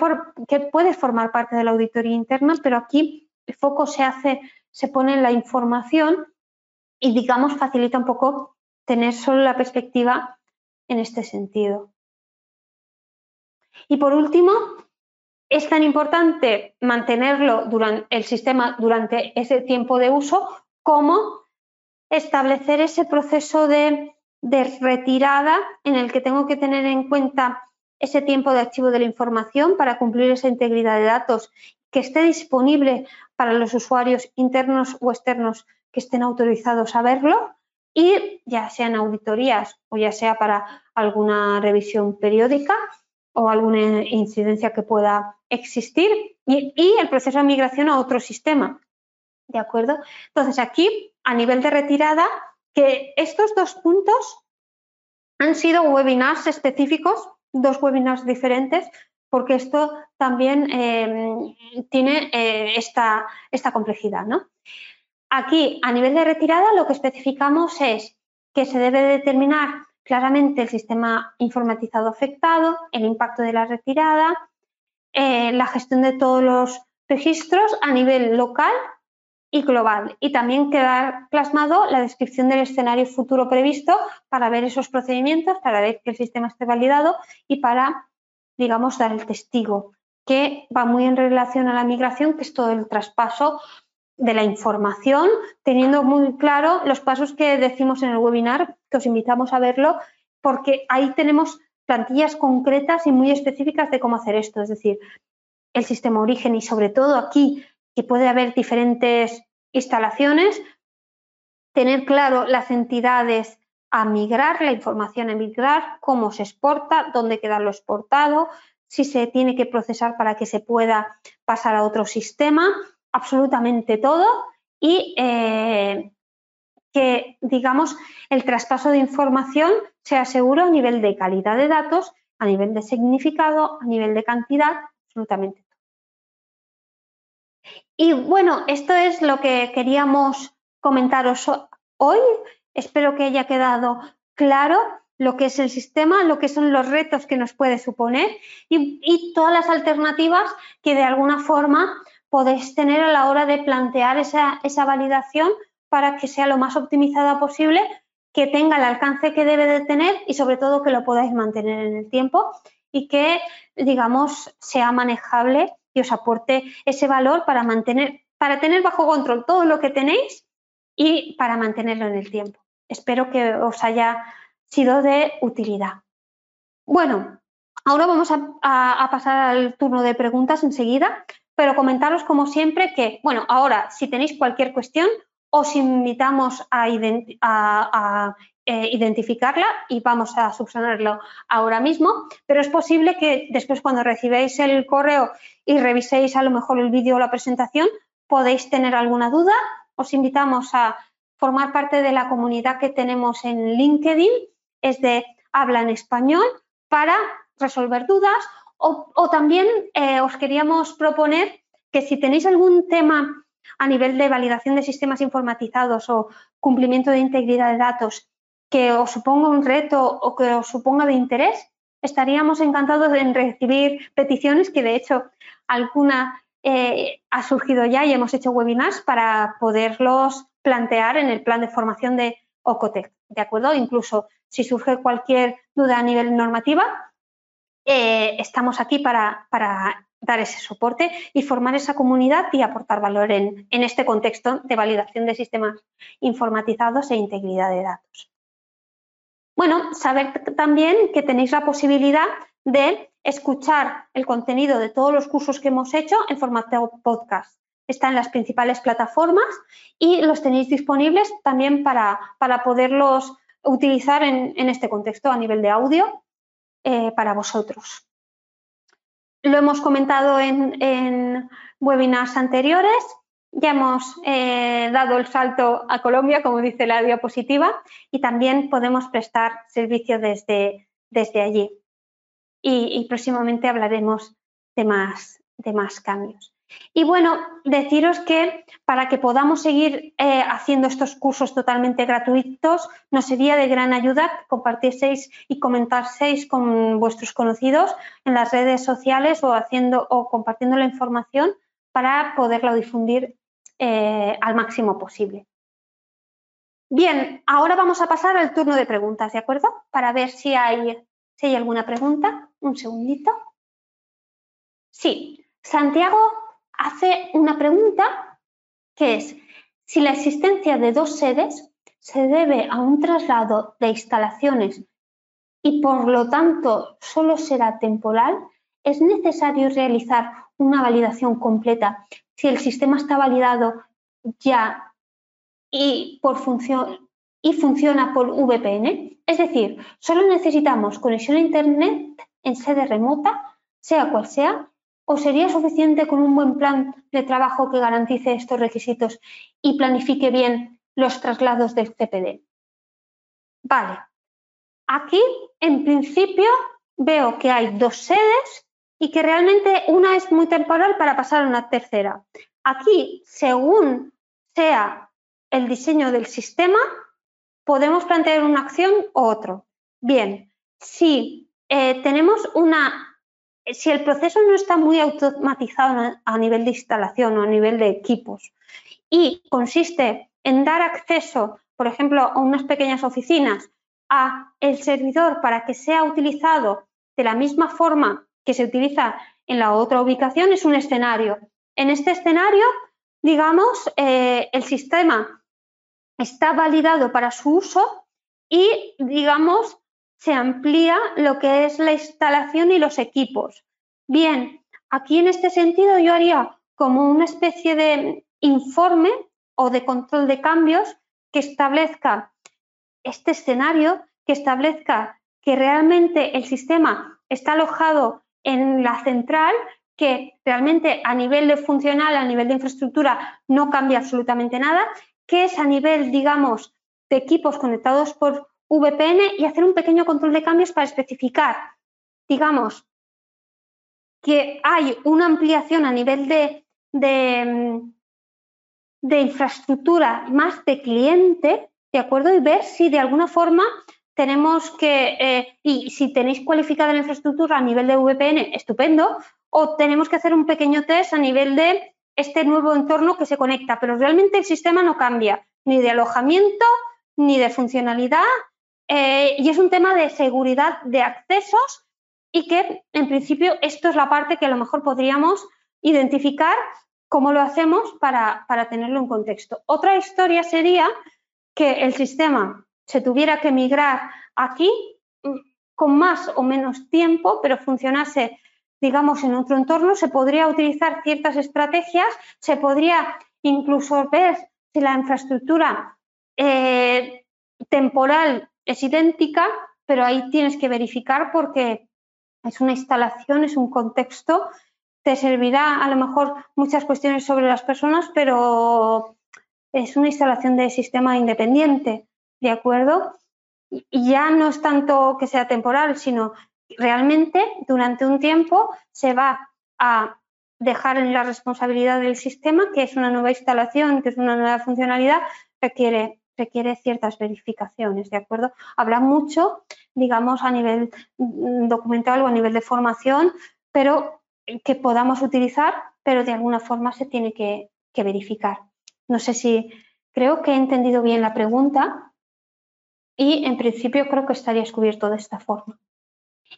puede formar parte de la auditoría interna, pero aquí el foco se hace, se pone la información y digamos facilita un poco tener solo la perspectiva en este sentido. Y por último, es tan importante mantenerlo durante el sistema durante ese tiempo de uso como establecer ese proceso de retirada en el que tengo que tener en cuenta ese tiempo de archivo de la información para cumplir esa integridad de datos, que esté disponible para los usuarios internos o externos que estén autorizados a verlo y ya sean auditorías o ya sea para alguna revisión periódica o alguna incidencia que pueda existir y, y, el proceso de migración a otro sistema. ¿De acuerdo? Entonces, aquí, a nivel de retirada, que estos dos puntos han sido webinars específicos dos webinars diferentes porque esto también em, tiene eh, esta, esta, complejidad. ¿no? Aquí, a nivel de retirada, lo que especificamos es que se debe determinar claramente el sistema informatizado afectado, el impacto de la retirada, eh, la gestión de todos los registros a nivel local y global. Y también quedar plasmado la descripción del escenario futuro previsto para ver esos procedimientos, para ver que el sistema esté validado y para, digamos, dar el testigo, que va muy en relación a la migración, que es todo el traspaso de la información, teniendo muy claro los pasos que decimos en el webinar, que os invitamos a verlo, porque ahí tenemos plantillas concretas y muy específicas de cómo hacer esto, es decir, el sistema origen y sobre todo aquí que puede haber diferentes instalaciones, tener claro las entidades a migrar, la información a migrar, cómo se exporta, dónde queda lo exportado, si se tiene que procesar para que se pueda pasar a otro sistema, absolutamente todo y eh, que, digamos, el traspaso de información sea seguro a nivel de calidad de datos, a nivel de significado, a nivel de cantidad, absolutamente y bueno, esto es lo que queríamos comentaros hoy. Espero que haya quedado claro lo que es el sistema, lo que son los retos que nos puede suponer y, todas las alternativas que de alguna forma podéis tener a la hora de plantear esa, esa validación para que sea lo más optimizada posible, que tenga el alcance que debe de tener y sobre todo que lo podáis mantener en el tiempo y que, digamos, sea manejable y os aporte ese valor para mantener, para tener bajo control todo lo que tenéis y para mantenerlo en el tiempo. Espero que os haya sido de utilidad. Bueno, ahora vamos a, pasar al turno de preguntas enseguida, pero comentaros como siempre que, bueno, ahora si tenéis cualquier cuestión, os invitamos a, eh, identificarla y vamos a subsanarlo ahora mismo, pero es posible que después cuando recibáis el correo y reviséis a lo mejor el vídeo o la presentación, podéis tener alguna duda. Os invitamos a formar parte de la comunidad que tenemos en LinkedIn, es de habla en español, para resolver dudas o, también eh, os queríamos proponer que si tenéis algún tema a nivel de validación de sistemas informatizados o cumplimiento de integridad de datos que os suponga un reto o que os suponga de interés, estaríamos encantados en recibir peticiones, que de hecho alguna eh, ha surgido ya y hemos hecho webinars para poderlos plantear en el plan de formación de OCOTEC, ¿de acuerdo? Incluso si surge cualquier duda a nivel normativa, eh, estamos aquí para, dar ese soporte y formar esa comunidad y aportar valor en, en este contexto de validación de sistemas informatizados e integridad de datos. Bueno, saber también que tenéis la posibilidad de escuchar el contenido de todos los cursos que hemos hecho en formato podcast. Está en las principales plataformas y los tenéis disponibles también para, para poderlos utilizar en, este contexto a nivel de audio eh, para vosotros. Lo hemos comentado en, webinars anteriores, ya hemos eh, dado el salto a Colombia, como dice la diapositiva, y también podemos prestar servicio desde, desde allí. Y, próximamente hablaremos de más, de más cambios. Y bueno, deciros que para que podamos seguir eh, haciendo estos cursos totalmente gratuitos, nos sería de gran ayuda compartieseis y comentaseis con vuestros conocidos en las redes sociales o haciendo o compartiendo la información para poderla difundir eh, al máximo posible. Bien, ahora vamos a pasar al turno de preguntas, ¿de acuerdo? Para ver si hay, si hay alguna pregunta. Un segundito. Sí, Santiago hace una pregunta que es si la existencia de dos sedes se debe a un traslado de instalaciones y por lo tanto solo será temporal, es necesario realizar una validación completa si el sistema está validado ya y, por y funciona por VPN. Es decir, solo necesitamos conexión a Internet en sede remota, sea cual sea, ¿O sería suficiente con un buen plan de trabajo que garantice estos requisitos y planifique bien los traslados del CPD? Vale. Aquí, en principio, veo que hay dos sedes y que realmente una es muy temporal para pasar a una tercera. Aquí, según sea el diseño del sistema, podemos plantear una acción u otro. Bien, si eh, tenemos una si el proceso no está muy automatizado a nivel de instalación o a nivel de equipos y consiste en dar acceso, por ejemplo, a unas pequeñas oficinas, a el servidor para que sea utilizado de la misma forma que se utiliza en la otra ubicación, es un escenario. En este escenario, digamos, eh, el sistema está validado para su uso y, digamos, se amplía lo que es la instalación y los equipos. Bien, aquí en este sentido yo haría como una especie de informe o de control de cambios que establezca este escenario, que establezca que realmente el sistema está alojado en la central, que realmente a nivel de funcional, a nivel de infraestructura, no cambia absolutamente nada, que es a nivel, digamos, de equipos conectados por VPN y hacer un pequeño control de cambios para especificar, digamos, que hay una ampliación a nivel de, de, infraestructura más de cliente, ¿de acuerdo? Y ver si de alguna forma tenemos que, eh, y si tenéis cualificada la infraestructura a nivel de VPN, estupendo, o tenemos que hacer un pequeño test a nivel de este nuevo entorno que se conecta, pero realmente el sistema no cambia, ni de alojamiento, ni de funcionalidad, eh, y es un tema de seguridad de accesos y que en principio esto es la parte que a lo mejor podríamos identificar cómo lo hacemos para, tenerlo en contexto. Otra historia sería que el sistema se tuviera que migrar aquí mm, con más o menos tiempo, pero funcionase, digamos, en otro entorno, se podría utilizar ciertas estrategias, se podría incluso ver si la infraestructura eh, temporal es idéntica, pero ahí tienes que verificar porque es una instalación, es un contexto, te servirá a lo mejor muchas cuestiones sobre las personas, pero es una instalación de sistema independiente, ¿de acuerdo? Y ya no es tanto que sea temporal, sino realmente durante un tiempo se va a dejar en la responsabilidad del sistema, que es una nueva instalación, que es una nueva funcionalidad, requiere, requiere ciertas verificaciones, ¿de acuerdo? Habrá mucho, digamos, a nivel mm, documental o a nivel de formación, pero que podamos utilizar, pero de alguna forma se tiene que, que verificar. No sé si creo que he entendido bien la pregunta y en principio creo que estaría descubierto de esta forma.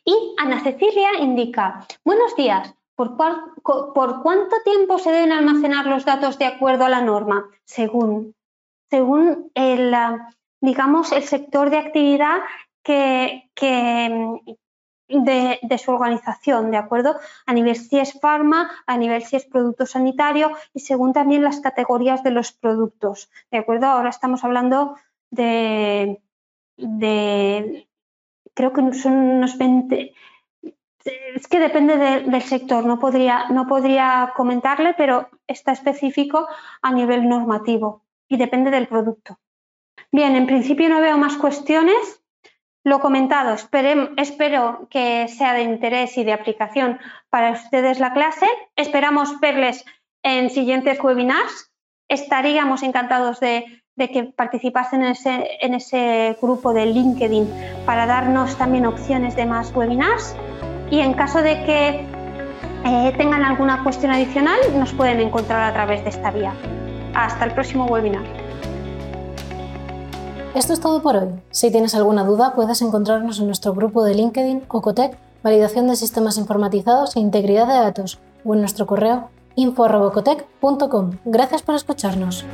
Y Ana Cecilia indica, buenos días, ¿por, cuánto tiempo se deben almacenar los datos de acuerdo a la norma? Según, según el, digamos, el sector de actividad que, de, de, su organización, ¿de acuerdo? A nivel si es farma, a nivel si es producto sanitario y según también las categorías de los productos, ¿de acuerdo? Ahora estamos hablando de, de creo que son unos 20, es que depende del sector, no podría, no podría comentarle, pero está específico a nivel normativo y depende del producto. Bien, en principio no veo más cuestiones. Lo comentado, espero que sea de interés y de aplicación para ustedes la clase. Esperamos verles en siguientes webinars. Estaríamos encantados de que participasen en ese, en ese grupo de LinkedIn para darnos también opciones de más webinars y en caso de que eh, tengan alguna cuestión adicional nos pueden encontrar a través de esta vía. Hasta el próximo webinar. Esto es todo por hoy. Si tienes alguna duda puedes encontrarnos en nuestro grupo de LinkedIn Ocotec, Validación de Sistemas Informatizados e Integridad de Datos o en nuestro correo info.ocotec.com. Gracias por escucharnos.